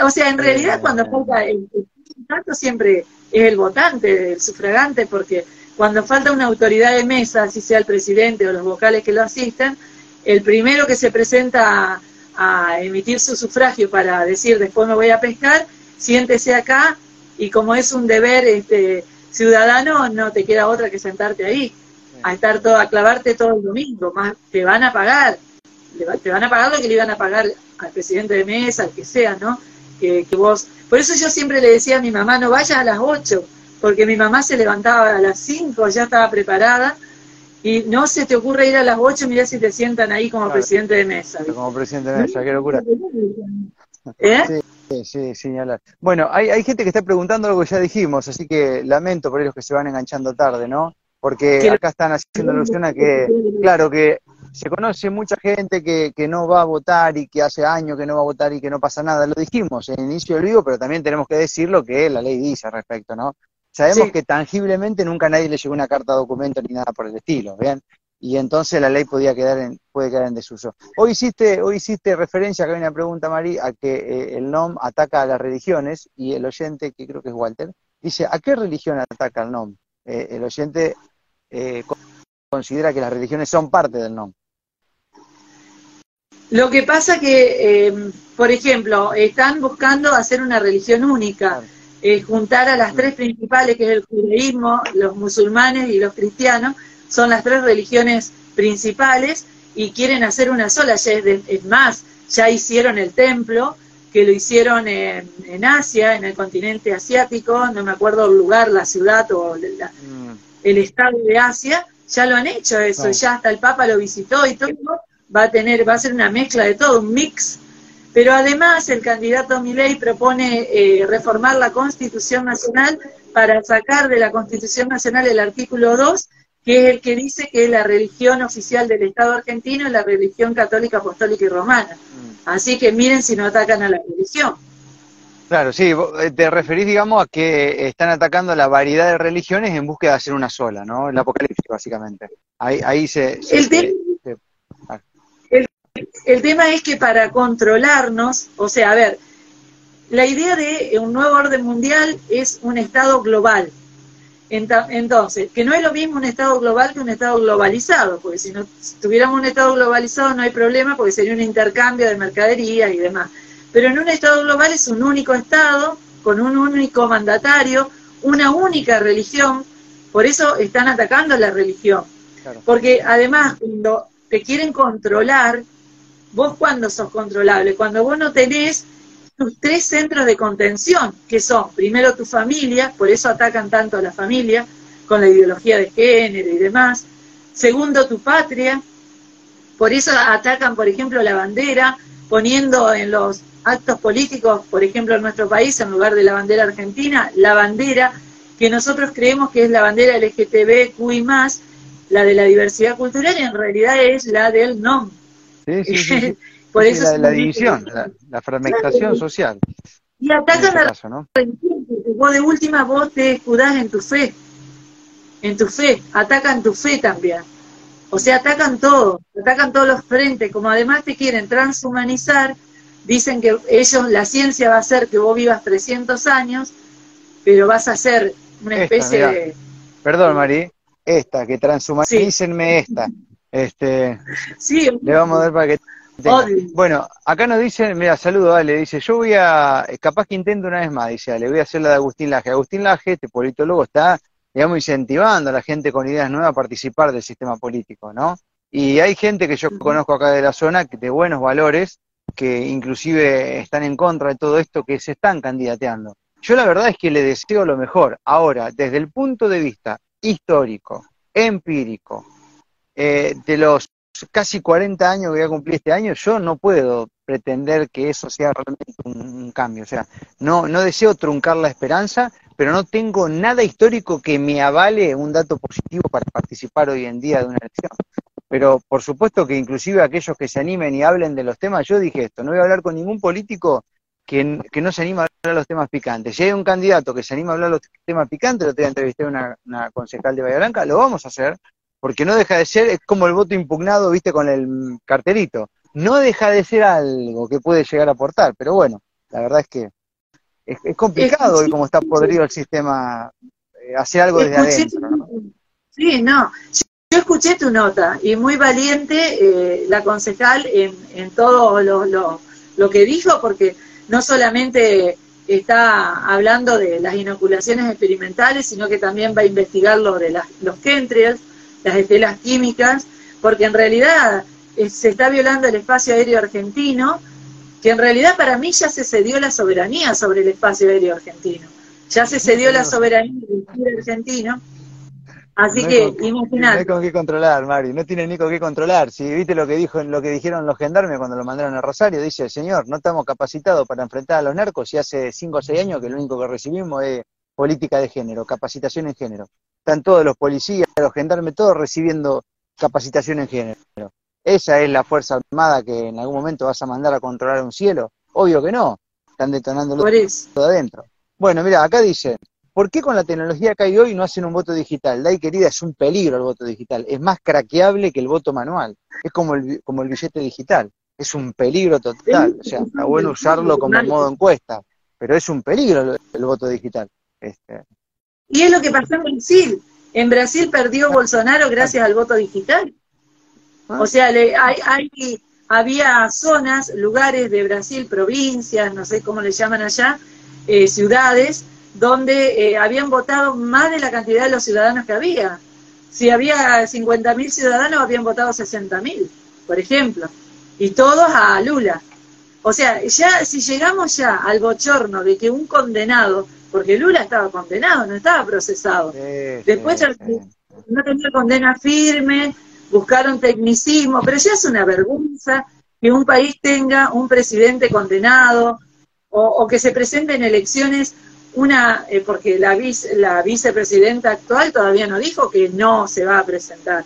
O sea, en realidad cuando falta el, el siempre es el votante, el sufragante, porque cuando falta una autoridad de mesa, si sea el presidente o los vocales que lo asistan, el primero que se presenta a, a emitir su sufragio para decir después me voy a pescar, siéntese acá y como es un deber este, ciudadano, no te queda otra que sentarte ahí, a estar todo, a clavarte todo el domingo, más te van a pagar, te van a pagar lo que le iban a pagar al presidente de mesa, al que sea, ¿no? Que, que vos, por eso yo siempre le decía a mi mamá, no vayas a las 8, porque mi mamá se levantaba a las 5, ya estaba preparada, y no se te ocurre ir a las 8, mirá si te sientan ahí como presidente de mesa. Como presidente de mesa, qué locura. ¿Eh? Sí, sí, señalar. Bueno, hay, hay gente que está preguntando algo que ya dijimos, así que lamento por ellos que se van enganchando tarde, ¿no? Porque acá están haciendo alusión a que, claro, que se conoce mucha gente que, que no va a votar y que hace años que no va a votar y que no pasa nada. Lo dijimos en el inicio del vivo, pero también tenemos que decir lo que la ley dice al respecto, ¿no? Sabemos que tangiblemente nunca nadie le llegó una carta de documento ni nada por el estilo, ¿bien? y entonces la ley podía quedar en, puede quedar en desuso. Hoy hiciste, hoy hiciste referencia, acá hay una pregunta, Mari, a que eh, el NOM ataca a las religiones y el oyente, que creo que es Walter, dice, ¿a qué religión ataca el NOM? Eh, el oyente eh, considera que las religiones son parte del NOM. Lo que pasa que, por ejemplo, están buscando hacer una religión única. eh, juntar a las tres principales, que es el judaísmo, los musulmanes y los cristianos, son las tres religiones principales y quieren hacer una sola. es, más, ya hicieron el templo, que lo hicieron en, Asia, en el continente asiático, no me acuerdo el lugar, la ciudad o mm. el estado de Asia, ya lo han hecho eso, ya hasta el Papa lo visitó y todo, va a tener, va a ser una mezcla de todo, un mix pero además el candidato Milei propone eh, reformar la Constitución Nacional para sacar de la Constitución Nacional el artículo 2, que es el que dice que la religión oficial del Estado argentino es la religión católica, apostólica y romana. Mm. Así que miren si no atacan a la religión. Claro, sí, eh, te referís, digamos, a que están atacando la variedad de religiones en búsqueda de hacer una sola, ¿no? El apocalipsis, básicamente. Ahí, ahí se... el tema, el tema es que para controlarnos, o sea, a ver, la idea de un nuevo orden mundial es un Estado global. Entonces, que no es lo mismo un Estado global que un Estado globalizado, porque si no tuviéramos un Estado globalizado no hay problema porque sería un intercambio de mercadería y demás. Pero en un Estado global es un único Estado, con un único mandatario, una única religión, por eso están atacando la religión. Porque además, cuando te quieren controlar, vos cuando sos controlable, cuando vos no tenés tus tres centros de contención, que son primero tu familia, por eso atacan tanto a la familia, con la ideología de género y demás, segundo tu patria, por eso atacan, por ejemplo, la bandera, poniendo en los actos políticos, por ejemplo, en nuestro país, en lugar de la bandera argentina, la bandera que nosotros creemos que es la bandera LGTBQI+, la de la diversidad cultural, y en realidad es la del NOM, Sí, sí, sí. Por eso la, división, la, fragmentación social. Y atacan a este ¿no? vos de última vos te escudás en tu fe, en tu fe, atacan tu fe también. O sea, atacan todo, atacan todos los frentes, como además te quieren transhumanizar, dicen que ellos, la ciencia va a hacer que vos vivas 300 años, pero vas a ser una especie de... Perdón, Mari, esta, que transhumanícenme esta. Este, sí, le vamos a dar para que... Bueno, acá nos dicen, mira, saludo, dale, dice, yo voy a, capaz que intento una vez más, dice, le voy a hacer la de Agustín Laje. Agustín Laje, este politólogo, está, digamos, incentivando a la gente con ideas nuevas a participar del sistema político, ¿no? Y hay gente que yo conozco acá de la zona de buenos valores, que inclusive están en contra de todo esto, que se están candidateando. Yo la verdad es que le deseo lo mejor. Ahora, desde el punto de vista histórico, empírico, eh, de los casi 40 años que voy a cumplir este año, yo no puedo pretender que eso sea realmente un, cambio. O sea, no, no deseo truncar la esperanza, pero no tengo nada histórico que me avale un dato positivo para participar hoy en día de una elección. Pero por supuesto que inclusive aquellos que se animen y hablen de los temas, yo dije esto, no voy a hablar con ningún político que, que no se anima a hablar de los temas picantes. Si hay un candidato que se anima a hablar de los temas picantes, lo voy a entrevistar a una, una concejal de Bahía Blanca, lo vamos a hacer, porque no deja de ser, es como el voto impugnado, viste, con el carterito. No deja de ser algo que puede llegar a aportar, pero bueno, la verdad es que es, complicado como está podrido el sistema, eh, hacer algo desde adentro. Sí, no. Yo escuché tu nota y muy valiente eh, la concejal en, en todo lo, lo, lo que dijo, porque no solamente está hablando de las inoculaciones experimentales, sino que también va a investigar lo de las, los chemtrails, las estelas químicas, porque en realidad eh, se está violando el espacio aéreo argentino, que en realidad para mí ya se cedió la soberanía sobre el espacio aéreo argentino. Ya se cedió la soberanía del argentino. Así que, imagínate. No hay con qué controlar, Mari, no tiene ni con qué controlar. Si viste lo que dijo lo que dijeron los gendarmes cuando lo mandaron a Rosario, dice, señor, no estamos capacitados para enfrentar a los narcos y hace 5 o 6 años que lo único que recibimos es política de género, capacitación en género están todos los policías, los gendarmes, todos recibiendo capacitación en género. ¿Esa es la Fuerza Armada que en algún momento vas a mandar a controlar un cielo? Obvio que no, están detonando todo adentro. Bueno, mira, acá dice, ¿por qué con la tecnología que hay hoy no hacen un voto digital? Dai querida, es un peligro el voto digital, es más craqueable que el voto manual, es como el, como el billete digital, es un peligro total, o sea, está bueno usarlo como modo encuesta, pero es un peligro el, el voto digital. Este, y es lo que pasó en Brasil. En Brasil perdió Bolsonaro gracias al voto digital. Ah. O sea, hay, hay, había zonas, lugares de Brasil, provincias, no sé cómo le llaman allá, eh, ciudades, donde eh, habían votado más de la cantidad de los ciudadanos que había. Si había 50.000 ciudadanos, habían votado 60.000, por ejemplo, y todos a Lula. O sea, ya si llegamos ya al bochorno de que un condenado, porque Lula estaba condenado, no estaba procesado, después no tenía condena firme, buscaron tecnicismo, pero ya es una vergüenza que un país tenga un presidente condenado o, que se presente en elecciones una, eh, porque la, vice, la vicepresidenta actual todavía no dijo que no se va a presentar.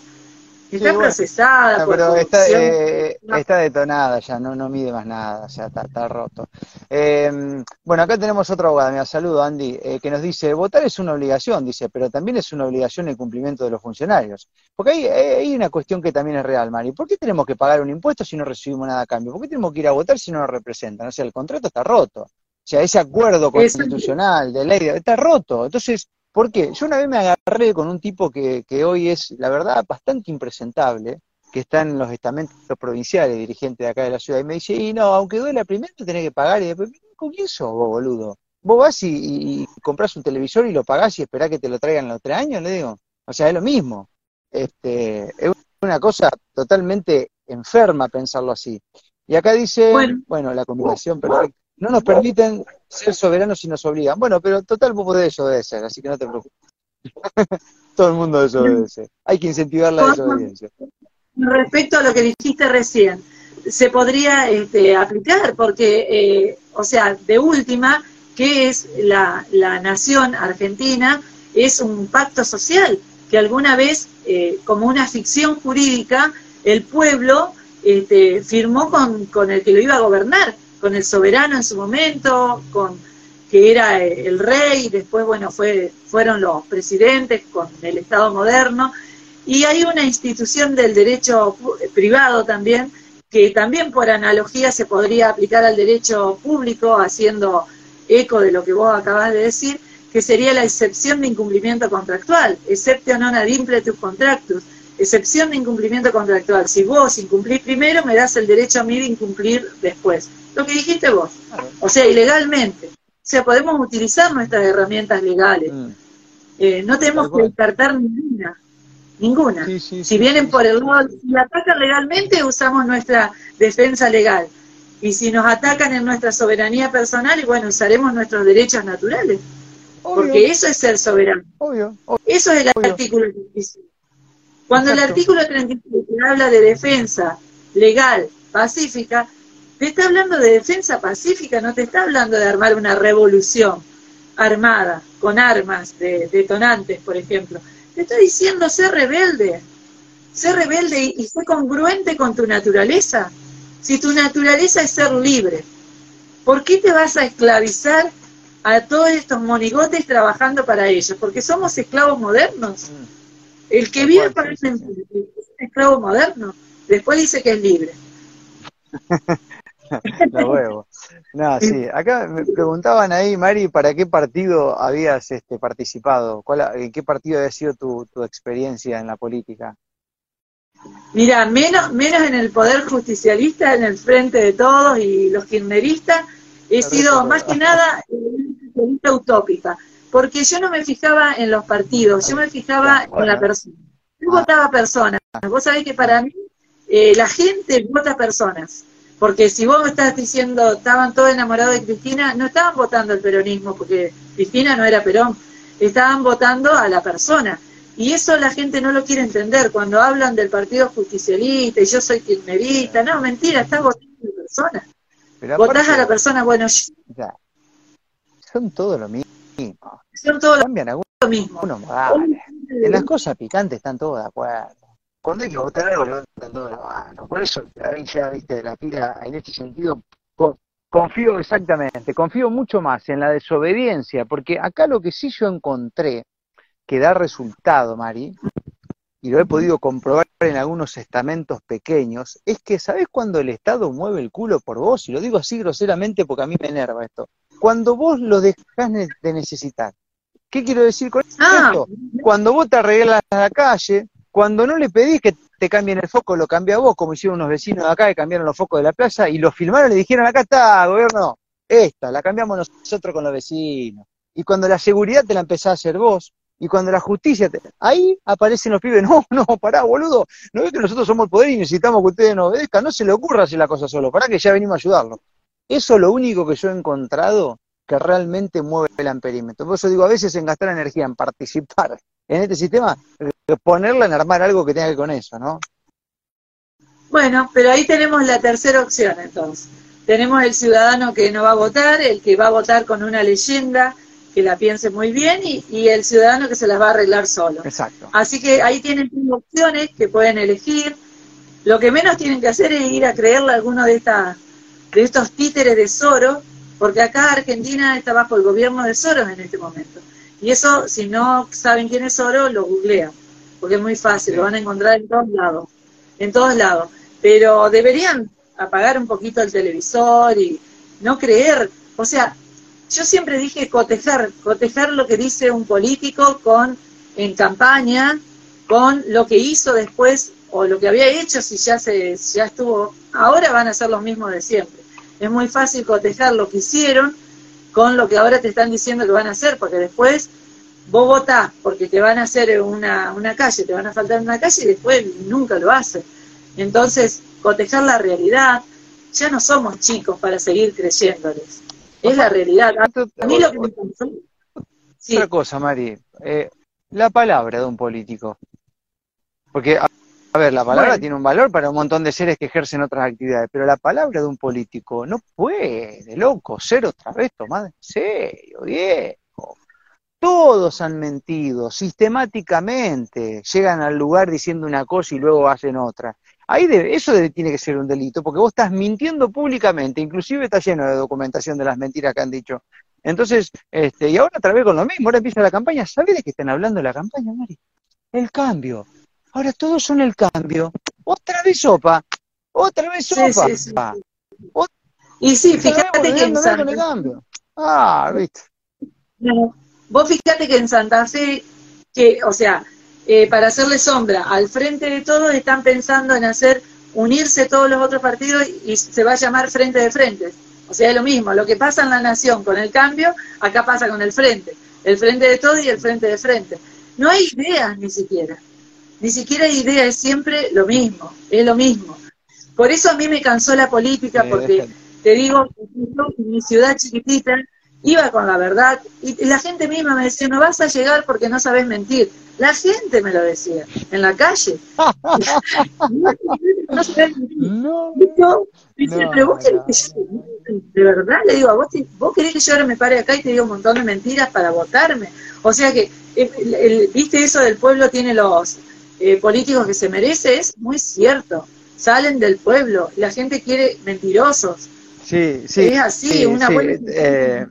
Está procesada. pero eh, está, detonada ya, no, no mide más nada, o sea, está, roto. Em, bueno, acá tenemos otra abogada, me saludo Andy, eh, que nos dice, votar es una obligación, dice, pero también es una obligación el cumplimiento de los funcionarios. Porque hay, hay una cuestión que también es real, Mari. ¿Por qué tenemos que pagar un impuesto si no recibimos nada a cambio? ¿Por qué tenemos que ir a votar si no nos representan? O sea, el contrato está roto. O sea, ese acuerdo constitucional de ley está roto. Entonces, ¿Por qué? Yo una vez me agarré con un tipo que, hoy es, la verdad, bastante impresentable, que está en los estamentos provinciales, dirigente de acá de la ciudad, y me dice, y no, aunque duele primero te tenés que pagar, y después, ¿con quién sos vos, boludo? Vos vas y, compras un televisor y lo pagás y esperás que te lo traigan los tres años, le digo. O sea, es lo mismo. Este, es una cosa totalmente enferma pensarlo así. Y acá dice, bueno, la combinación perfecta no nos permiten ser soberanos y nos obligan. Bueno, pero total vos podés desobedecer, así que no te preocupes. Todo el mundo desobedece. Hay que incentivar la desobediencia. Respecto a lo que dijiste recién, se podría este, aplicar porque, eh, o sea, de última, que es la, nación argentina? Es un pacto social que alguna vez, eh, como una ficción jurídica, el pueblo este, firmó con, con el que lo iba a gobernar con el soberano en su momento, con que era el rey, después bueno fue, fueron los presidentes con el Estado moderno, y hay una institución del derecho privado también, que también por analogía se podría aplicar al derecho público, haciendo eco de lo que vos acabas de decir, que sería la excepción de incumplimiento contractual, exceptio non ad impletus contractus, excepción de incumplimiento contractual. Si vos incumplís primero, me das el derecho a mí de incumplir después lo que dijiste vos. O sea, ilegalmente. O sea, podemos utilizar nuestras herramientas legales. Mm. Eh, no tenemos que descartar ninguna. Ninguna. si vienen por el lado, si atacan legalmente, usamos nuestra defensa legal. Y si nos atacan en nuestra soberanía personal, y bueno, usaremos nuestros derechos naturales. Porque eso es ser soberano. Eso es el artículo 35. Cuando el artículo 35 habla de defensa legal, pacífica, te está hablando de defensa pacífica, no te está hablando de armar una revolución armada, con armas de, detonantes, por ejemplo. Te estoy diciendo ser rebelde, ser rebelde y, y ser congruente con tu naturaleza. Si tu naturaleza es ser libre, ¿por qué te vas a esclavizar a todos estos monigotes trabajando para ellos? Porque somos esclavos modernos. Mm. El que vive para es un esclavo moderno, después dice que es libre. No, sí. Acá me preguntaban ahí, Mari, ¿para qué partido habías este, participado? ¿Cuál, ¿En qué partido había sido tu, experiencia en la política? Mira, menos, menos en el poder justicialista, en el frente de todos y los kirchneristas, he sido más que nada una utópica, porque yo no me fijaba en los partidos, yo me fijaba en la persona. Yo votaba personas. Vos sabés que para mí eh, la gente vota personas. Porque si vos me estás diciendo, estaban todos enamorados de Cristina, no estaban votando al peronismo, porque Cristina no era Perón, estaban votando a la persona. Y eso la gente no lo quiere entender. Cuando hablan del Partido Justicialista y yo soy kirchnerista, no, mentira, estás votando a la persona. Votás a la persona, bueno, son todo lo mismo. Son todo lo mismo. En las cosas picantes están todos de acuerdo cuando hay que votar algo levantan toda la mano. Por eso ahí ya viste de la pila en este sentido. Confío exactamente, confío mucho más en la desobediencia, porque acá lo que sí yo encontré que da resultado, Mari, y lo he podido comprobar en algunos estamentos pequeños, es que ¿sabés cuando el Estado mueve el culo por vos? Y lo digo así groseramente porque a mí me enerva esto. Cuando vos lo dejás de necesitar. ¿Qué quiero decir con ah. esto? Cuando vos te arreglas la calle, cuando no le pedís que te cambien el foco, lo cambia vos, como hicieron unos vecinos de acá que cambiaron los focos de la plaza y lo filmaron y le dijeron, acá está, gobierno, esta, la cambiamos nosotros con los vecinos. Y cuando la seguridad te la empezás a hacer vos, y cuando la justicia, te... ahí aparecen los pibes, no, no, pará, boludo, no ves que nosotros somos el poder y necesitamos que ustedes nos obedezcan, no se le ocurra hacer la cosa solo, pará que ya venimos a ayudarlo. Eso es lo único que yo he encontrado que realmente mueve el amperímetro. Por eso digo, a veces en gastar energía, en participar en este sistema, ponerla en armar algo que tenga que ver con eso, ¿no? Bueno, pero ahí tenemos la tercera opción entonces. Tenemos el ciudadano que no va a votar, el que va a votar con una leyenda, que la piense muy bien, y, el ciudadano que se las va a arreglar solo. Exacto. Así que ahí tienen tres opciones que pueden elegir. Lo que menos tienen que hacer es ir a creerle a alguno de, estas de estos títeres de Soros, porque acá Argentina está bajo el gobierno de Soros en este momento. Y eso, si no saben quién es Soros, lo googlean, porque es muy fácil, lo van a encontrar en todos lados, en todos lados. Pero deberían apagar un poquito el televisor y no creer, o sea, yo siempre dije cotejar, cotejar lo que dice un político con en campaña, con lo que hizo después o lo que había hecho si ya se ya estuvo, ahora van a ser los mismos de siempre. Es muy fácil cotejar lo que hicieron con lo que ahora te están diciendo que van a hacer, porque después vos votás porque te van a hacer una, una calle, te van a faltar una calle y después nunca lo hacen. Entonces, cotejar la realidad, ya no somos chicos para seguir creyéndoles. Es la realidad. A mí lo que me Otra cosa, Mari. Eh, la palabra de un político. Porque, a, ver, la palabra tiene un valor para un montón de seres que ejercen otras actividades, pero la palabra de un político no puede, loco, ser otra vez tomada en serio. Todos han mentido, sistemáticamente. Llegan al lugar diciendo una cosa y luego hacen otra. Ahí eso tiene que ser un delito, porque vos estás mintiendo públicamente, inclusive está lleno de documentación de las mentiras que han dicho. Entonces, este, y ahora otra vez con lo mismo, ahora empieza la campaña. ¿Sabés de qué están hablando la campaña, Mari? El cambio. Ahora todos son el cambio. Otra vez sopa. Otra vez sopa. y sí, fíjate que Santa Fe. Ah, viste. Vos fíjate que en Santa Fe, que, o sea, eh, para hacerle sombra al frente de todos, están pensando en hacer unirse todos los otros partidos y se va a llamar frente de frentes. O sea, es lo mismo, lo que pasa en la nación con el cambio, acá pasa con el frente. El frente de todos y el frente de frente. No hay ideas ni siquiera. Ni siquiera hay ideas, es siempre lo mismo, es lo mismo. Por eso a mí me cansó la política, porque te digo, en mi ciudad chiquitita iba con la verdad y la gente misma me decía, no vas a llegar porque no sabes mentir. La gente me lo decía, en la calle. no, no, pero vos querés que yo, de verdad, le digo, ¿vos, vos querés que yo ahora me pare acá y te diga un montón de mentiras para votarme. O sea que, eh, viste eso del pueblo tiene los eh, políticos que se merece, es muy cierto. Salen del pueblo, la gente quiere mentirosos. Sí, sí. Es así, una buena... Eh,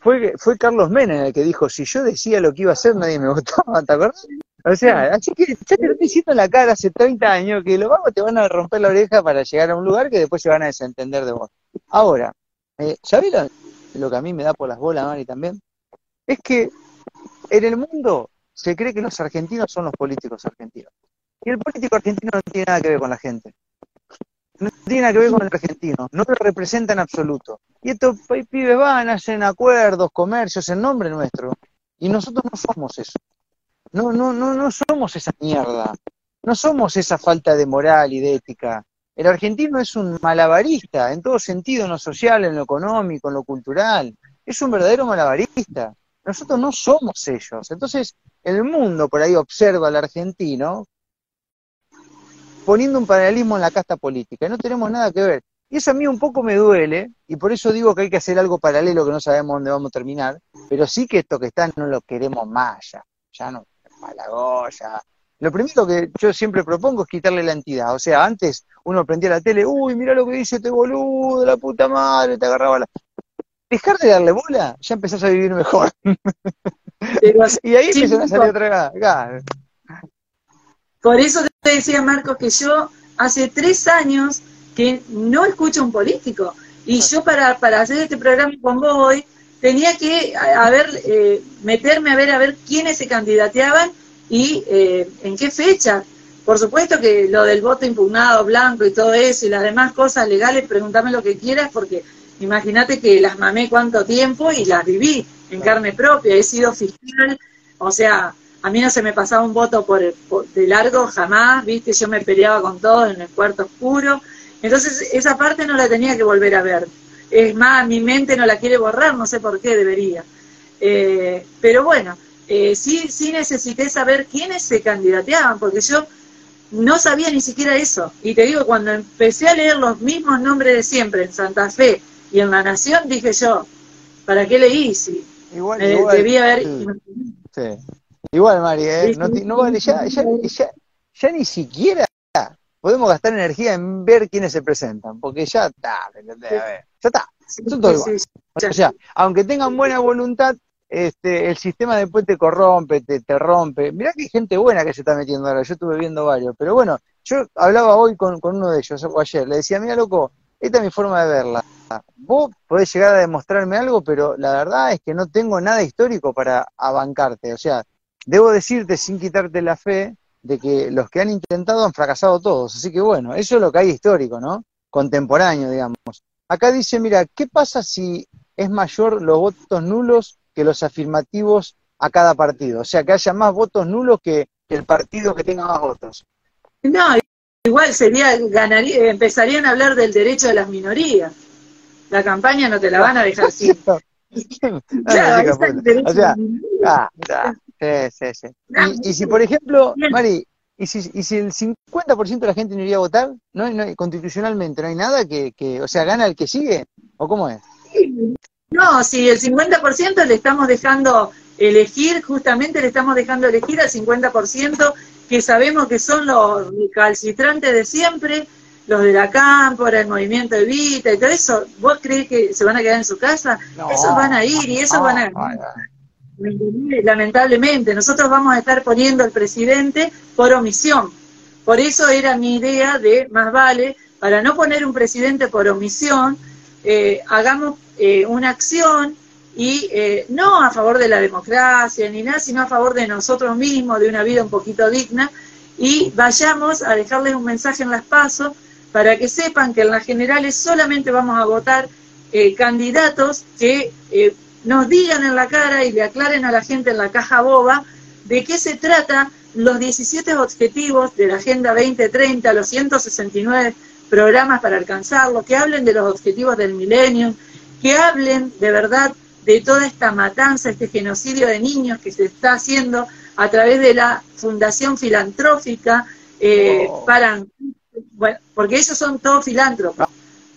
fue, fue Carlos Menem el que dijo, si yo decía lo que iba a hacer, nadie me votaba, ¿te acuerdas? O sea, así que ya te lo estoy diciendo en la cara hace 30 años que los vagos te van a romper la oreja para llegar a un lugar que después se van a desentender de vos. Ahora, eh, ¿sabés lo, que a mí me da por las bolas, Mari, también? Es que en el mundo se cree que los argentinos son los políticos argentinos. Y el político argentino no tiene nada que ver con la gente no tiene nada que ver con el argentino, no lo representa en absoluto. Y estos pibes van, hacen acuerdos, comercios en nombre nuestro, y nosotros no somos eso. No, no, no, no somos esa mierda. No somos esa falta de moral y de ética. El argentino es un malabarista, en todo sentido, en lo social, en lo económico, en lo cultural. Es un verdadero malabarista. Nosotros no somos ellos. Entonces, el mundo por ahí observa al argentino poniendo un paralelismo en la casta política, no tenemos nada que ver. Y eso a mí un poco me duele, y por eso digo que hay que hacer algo paralelo que no sabemos dónde vamos a terminar, pero sí que esto que está no lo queremos más ya, ya no, malagoya. Lo primero que yo siempre propongo es quitarle la entidad, o sea, antes uno prendía la tele, uy, mira lo que dice este boludo, la puta madre, te agarraba la... Dejar de darle bola, ya empezás a vivir mejor. y ahí empiezan a salir otra vez. Por eso te decía, Marcos, que yo hace tres años que no escucho a un político. Y yo para, para hacer este programa con vos hoy, tenía que a, ver, eh, meterme a ver a ver quiénes se candidateaban y eh, en qué fecha. Por supuesto que lo del voto impugnado, blanco y todo eso y las demás cosas legales, pregúntame lo que quieras porque imagínate que las mamé cuánto tiempo y las viví. en carne propia, he sido fiscal, o sea, a mí no se me pasaba un voto por, de largo jamás, viste, yo me peleaba con todo en el cuarto oscuro, entonces esa parte no la tenía que volver a ver. Es más, mi mente no la quiere borrar, no sé por qué debería. Eh, pero bueno, eh, sí, sí necesité saber quiénes se candidateaban, porque yo no sabía ni siquiera eso. Y te digo, cuando empecé a leer los mismos nombres de siempre en Santa Fe y en La Nación, dije yo, ¿para qué leí? Si igual, debía haber... Sí. Igual, Mari, ¿eh? no, vale, ya, ya, ya, ni siquiera podemos gastar energía en ver quiénes se presentan, porque ya está, ya está, son todos O sea, aunque tengan buena voluntad, este, el sistema después te corrompe, te, te rompe. Mirá que hay gente buena que se está metiendo ahora, yo estuve viendo varios, pero bueno, yo hablaba hoy con, uno de ellos, o ayer, le decía, mira loco, esta es mi forma de verla. Vos podés llegar a demostrarme algo, pero la verdad es que no tengo nada histórico para abancarte. O sea, debo decirte sin quitarte la fe de que los que han intentado han fracasado todos. Así que bueno, eso es lo que hay histórico, ¿no? Contemporáneo, digamos. Acá dice, mira, ¿qué pasa si es mayor los votos nulos que los afirmativos a cada partido. O sea, que haya más votos nulos que, el partido que tenga más votos. No, igual sería, ganaría, empezarían a hablar del derecho de las minorías. La campaña no te la van a dejar sin. claro, o sea, ah, sí, sí, sí. Y, si, por ejemplo, Mari, y si, y si el 50% de la gente no iría a votar, no, no constitucionalmente no hay nada que, que, o sea, gana el que sigue, ¿o cómo es? No, si el 50% le estamos dejando elegir, justamente le estamos dejando elegir al 50% que sabemos que son los calcitrantes de siempre, los de la cámpora, el movimiento Evita y todo eso, ¿vos crees que se van a quedar en su casa? esos van a ir y esos van a... Lamentablemente, nosotros vamos a estar poniendo al presidente por omisión. Por eso era mi idea de, más vale, para no poner un presidente por omisión, eh, hagamos eh, una acción y eh, no a favor de la democracia ni nada, sino a favor de nosotros mismos, de una vida un poquito digna, y vayamos a dejarles un mensaje en las pasos para que sepan que en las generales solamente vamos a votar candidatos que nos digan en la cara y le aclaren a la gente en la caja boba de qué se trata los 17 objetivos de la Agenda 2030, los 169 programas para alcanzarlo, que hablen de los objetivos del milenio, que hablen de verdad de toda esta matanza, este genocidio de niños que se está haciendo a través de la Fundación Filantrófica eh, oh. para, bueno, porque ellos son todos filántropos.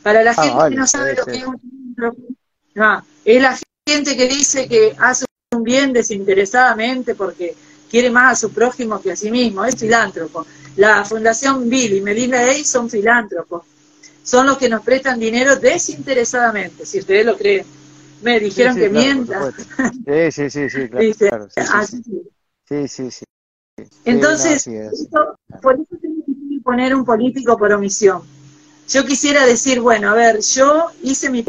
Para la ah, gente que no sabe lo que es un filántropo, no, es la gente que dice que hace un bien desinteresadamente porque quiere más a su prójimo que a sí mismo, es filántropo. La Fundación Bill y Melinda Gates son filántropos son los que nos prestan dinero desinteresadamente, si ustedes lo creen. Me dijeron que mienta. Sí, sí, sí, claro. sí, sí, sí, Entonces, por eso tengo que poner un político por omisión. Yo quisiera decir, bueno, a ver, yo hice mi...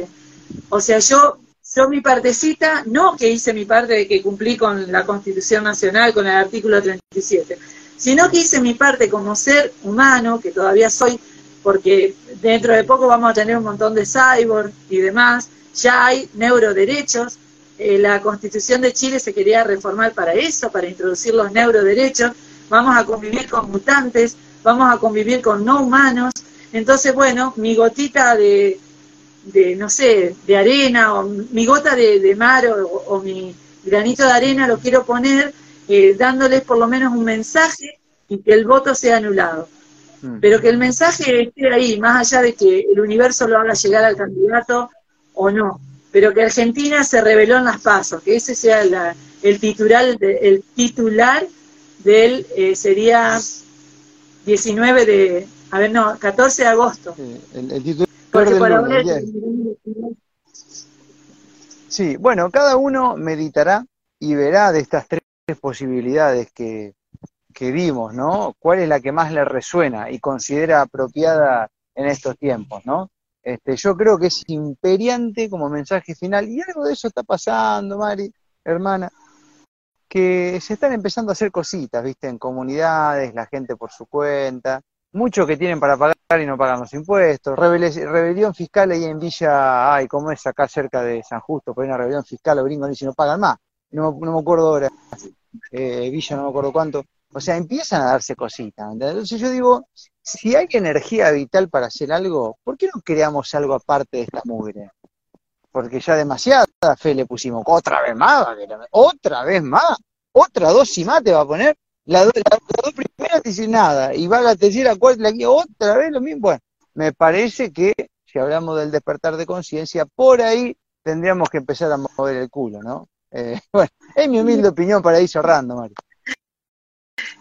O sea, yo, yo mi partecita, no que hice mi parte de que cumplí con la Constitución Nacional, con el artículo 37, sino que hice mi parte como ser humano, que todavía soy porque dentro de poco vamos a tener un montón de cyborg y demás, ya hay neuroderechos, eh, la constitución de Chile se quería reformar para eso, para introducir los neuroderechos, vamos a convivir con mutantes, vamos a convivir con no humanos, entonces bueno, mi gotita de, de no sé, de arena, o mi gota de, mar o, mi granito de arena lo quiero poner eh, dándoles por lo menos un mensaje y que el voto sea anulado. Mm. pero que el mensaje esté ahí, más allá de que el universo lo haga llegar al candidato o no, pero que Argentina se reveló en las pasos, que ese sea el titular, el titular del, eh, sería 19 de, a ver, no, 14 de agosto. Sí, el, titular Sí, bueno, cada uno meditará y verá de estas tres posibilidades que, que vimos, ¿no? ¿Cuál es la que más le resuena y considera apropiada en estos tiempos, ¿no? Este, yo creo que es imperiante como mensaje final, y algo de eso está pasando, Mari, hermana, que se están empezando a hacer cositas, ¿viste? En comunidades, la gente por su cuenta, muchos que tienen para pagar y no pagan los impuestos. rebelión fiscal ahí en Villa, ay, ¿cómo es acá cerca de San Justo? Pues hay una rebelión fiscal, los gringos dicen no pagan más. No, no me acuerdo ahora. Eh, Villa no me acuerdo cuánto. O sea, empiezan a darse cositas. Entonces yo digo, si hay energía vital para hacer algo, ¿por qué no creamos algo aparte de esta mugre? Porque ya demasiada fe le pusimos. Otra vez más, otra vez más, otra dosis más te va a poner. La, dos primeras te dicen nada, y va a la tercera, cuarta, aquí otra vez lo mismo. Bueno, me parece que si hablamos del despertar de conciencia, por ahí tendríamos que empezar a mover el culo, ¿no? Eh, bueno, es mi humilde opinión para ir cerrando, Mario.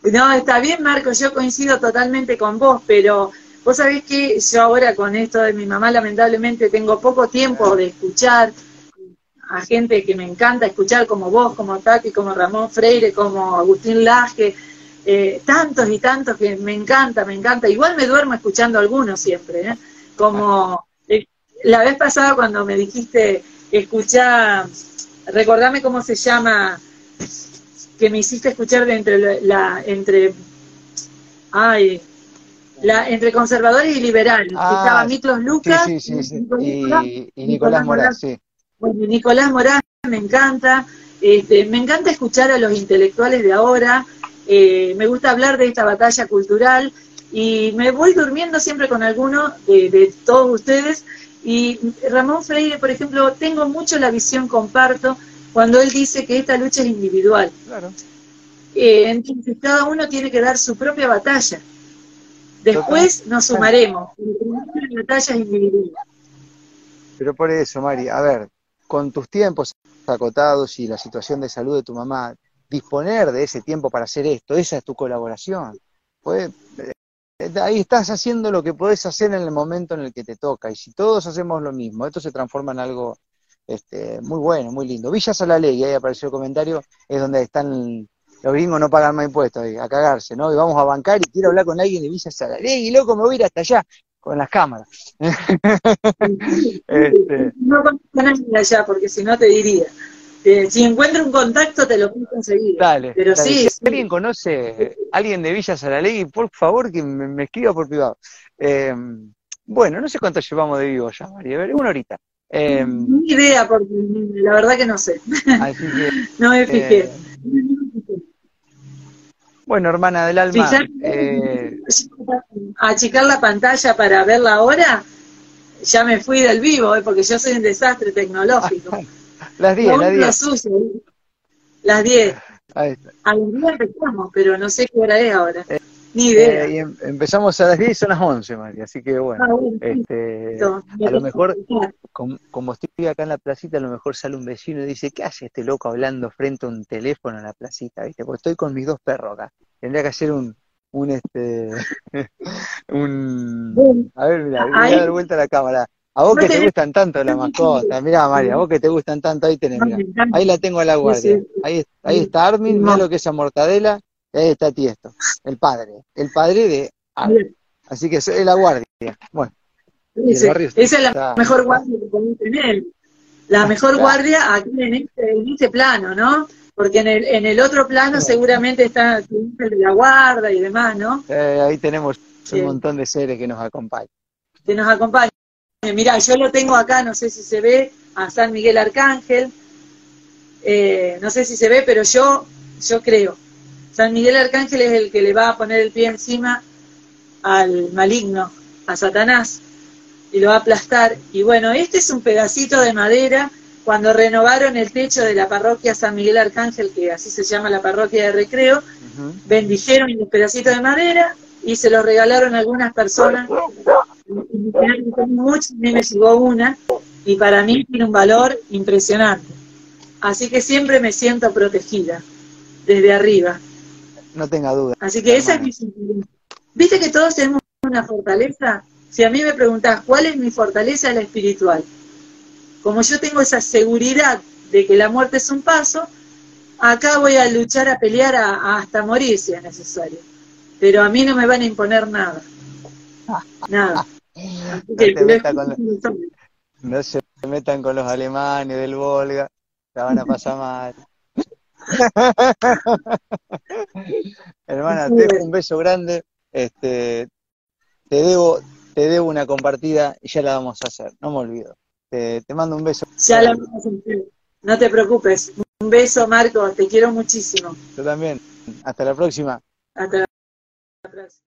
No, está bien, Marco, yo coincido totalmente con vos, pero vos sabés que yo ahora con esto de mi mamá, lamentablemente, tengo poco tiempo de escuchar a gente que me encanta escuchar, como vos, como Tati, como Ramón Freire, como Agustín Laje, eh, tantos y tantos que me encanta, me encanta. Igual me duermo escuchando algunos siempre, ¿eh? como eh, la vez pasada cuando me dijiste, escuchá, recordame cómo se llama que me hiciste escuchar de entre la, entre ay la entre conservadores y liberales ah, estaba Miklos Lucas y, Nicolás, Morán, sí. bueno Nicolás Morán me encanta este, me encanta escuchar a los intelectuales de ahora eh, me gusta hablar de esta batalla cultural y me voy durmiendo siempre con alguno de, de todos ustedes y Ramón Freire por ejemplo tengo mucho la visión comparto cuando él dice que esta lucha es individual. Claro. Eh, entonces cada uno tiene que dar su propia batalla. Después nos sumaremos. La batalla es individual. Pero por eso, Mari, a ver, con tus tiempos acotados y la situación de salud de tu mamá, disponer de ese tiempo para hacer esto, esa es tu colaboración. Pues, ahí estás haciendo lo que podés hacer en el momento en el que te toca. Y si todos hacemos lo mismo, esto se transforma en algo este, muy bueno, muy lindo. Villa Salalegui, ahí apareció el comentario, es donde están los gringos no pagan más impuestos, a cagarse, ¿no? Y vamos a bancar y quiero hablar con alguien de Villa Salalegui, loco, me voy a ir hasta allá con las cámaras. este. No a nadie allá, porque si no te diría. Si encuentro un contacto te lo puedo conseguir. Dale, pero sí, si alguien conoce alguien de Villa Salalegui, por favor que me, escriba por privado. Eh, bueno, no sé cuánto llevamos de vivo ya, María. A ver, una horita. Eh, Ni idea, porque la verdad que no sé. no me fijé. Eh, bueno, hermana del alma. Eh, achicar la pantalla para verla ahora, ya me fui del vivo, eh, porque yo soy un desastre tecnológico. las 10, las 10. Las 10. A las 10 empezamos, pero no sé qué hora es ahora. Ni idea. Eh, em, empezamos a las 10 y son las 11, María, así que bueno, ah, este, a lo mejor, como, estoy acá en la placita, a lo mejor sale un vecino y dice, ¿qué hace este loco hablando frente a un teléfono en la placita? ¿viste? Porque estoy con mis dos perros acá. Tendría que hacer un, un este, un, a ver, mira, voy a dar vuelta a la cámara. A vos que te gustan tanto las mascotas, mirá María, a vos que te gustan tanto, ahí tenés, mirá. Ahí la tengo a la guardia. Ahí, ahí está Armin, mirá lo que es esa mortadela, ahí está Tiesto, el padre, el padre de Armin. Así que es la guardia. Bueno. esa es la mejor guardia que podemos tener. La mejor guardia aquí en este, en este plano, ¿no? Porque en el, en el otro plano seguramente está el de la guarda y demás, ¿no? Eh, ahí tenemos un montón de seres que nos acompañan. Que nos acompañan. Mirá, yo lo tengo acá, no sé si se ve, a San Miguel Arcángel. Eh, no sé si se ve, pero yo, yo creo. San Miguel Arcángel es el que le va a poner el pie encima al maligno, a Satanás, y lo va a aplastar. Y bueno, este es un pedacito de madera cuando renovaron el techo de la parroquia San Miguel Arcángel, que así se llama la parroquia de recreo, bendijeron los pedacitos de madera y se los regalaron a algunas personas. Muchos, a mí me llegó una, y para mí tiene un valor impresionante. Así que siempre me siento protegida, desde arriba. No tenga duda. Así que esa es mi ¿Viste que todos tenemos una fortaleza? Si a mí me preguntás, ¿cuál es mi fortaleza? La espiritual. Como yo tengo esa seguridad de que la muerte es un paso, acá voy a luchar, a pelear hasta morir si es necesario. Pero a mí no me van a imponer nada. Nada. no, se metan con los alemanes del Volga, la van a pasar mal. Hermana, te dejo un beso grande. Este, te debo te debo una compartida y ya la vamos a hacer, no me olvido. Te, mando un beso. Ya la vamos a hacer. No te preocupes. Un beso, Marco. Te quiero muchísimo. Yo también. Hasta la próxima. Hasta la próxima.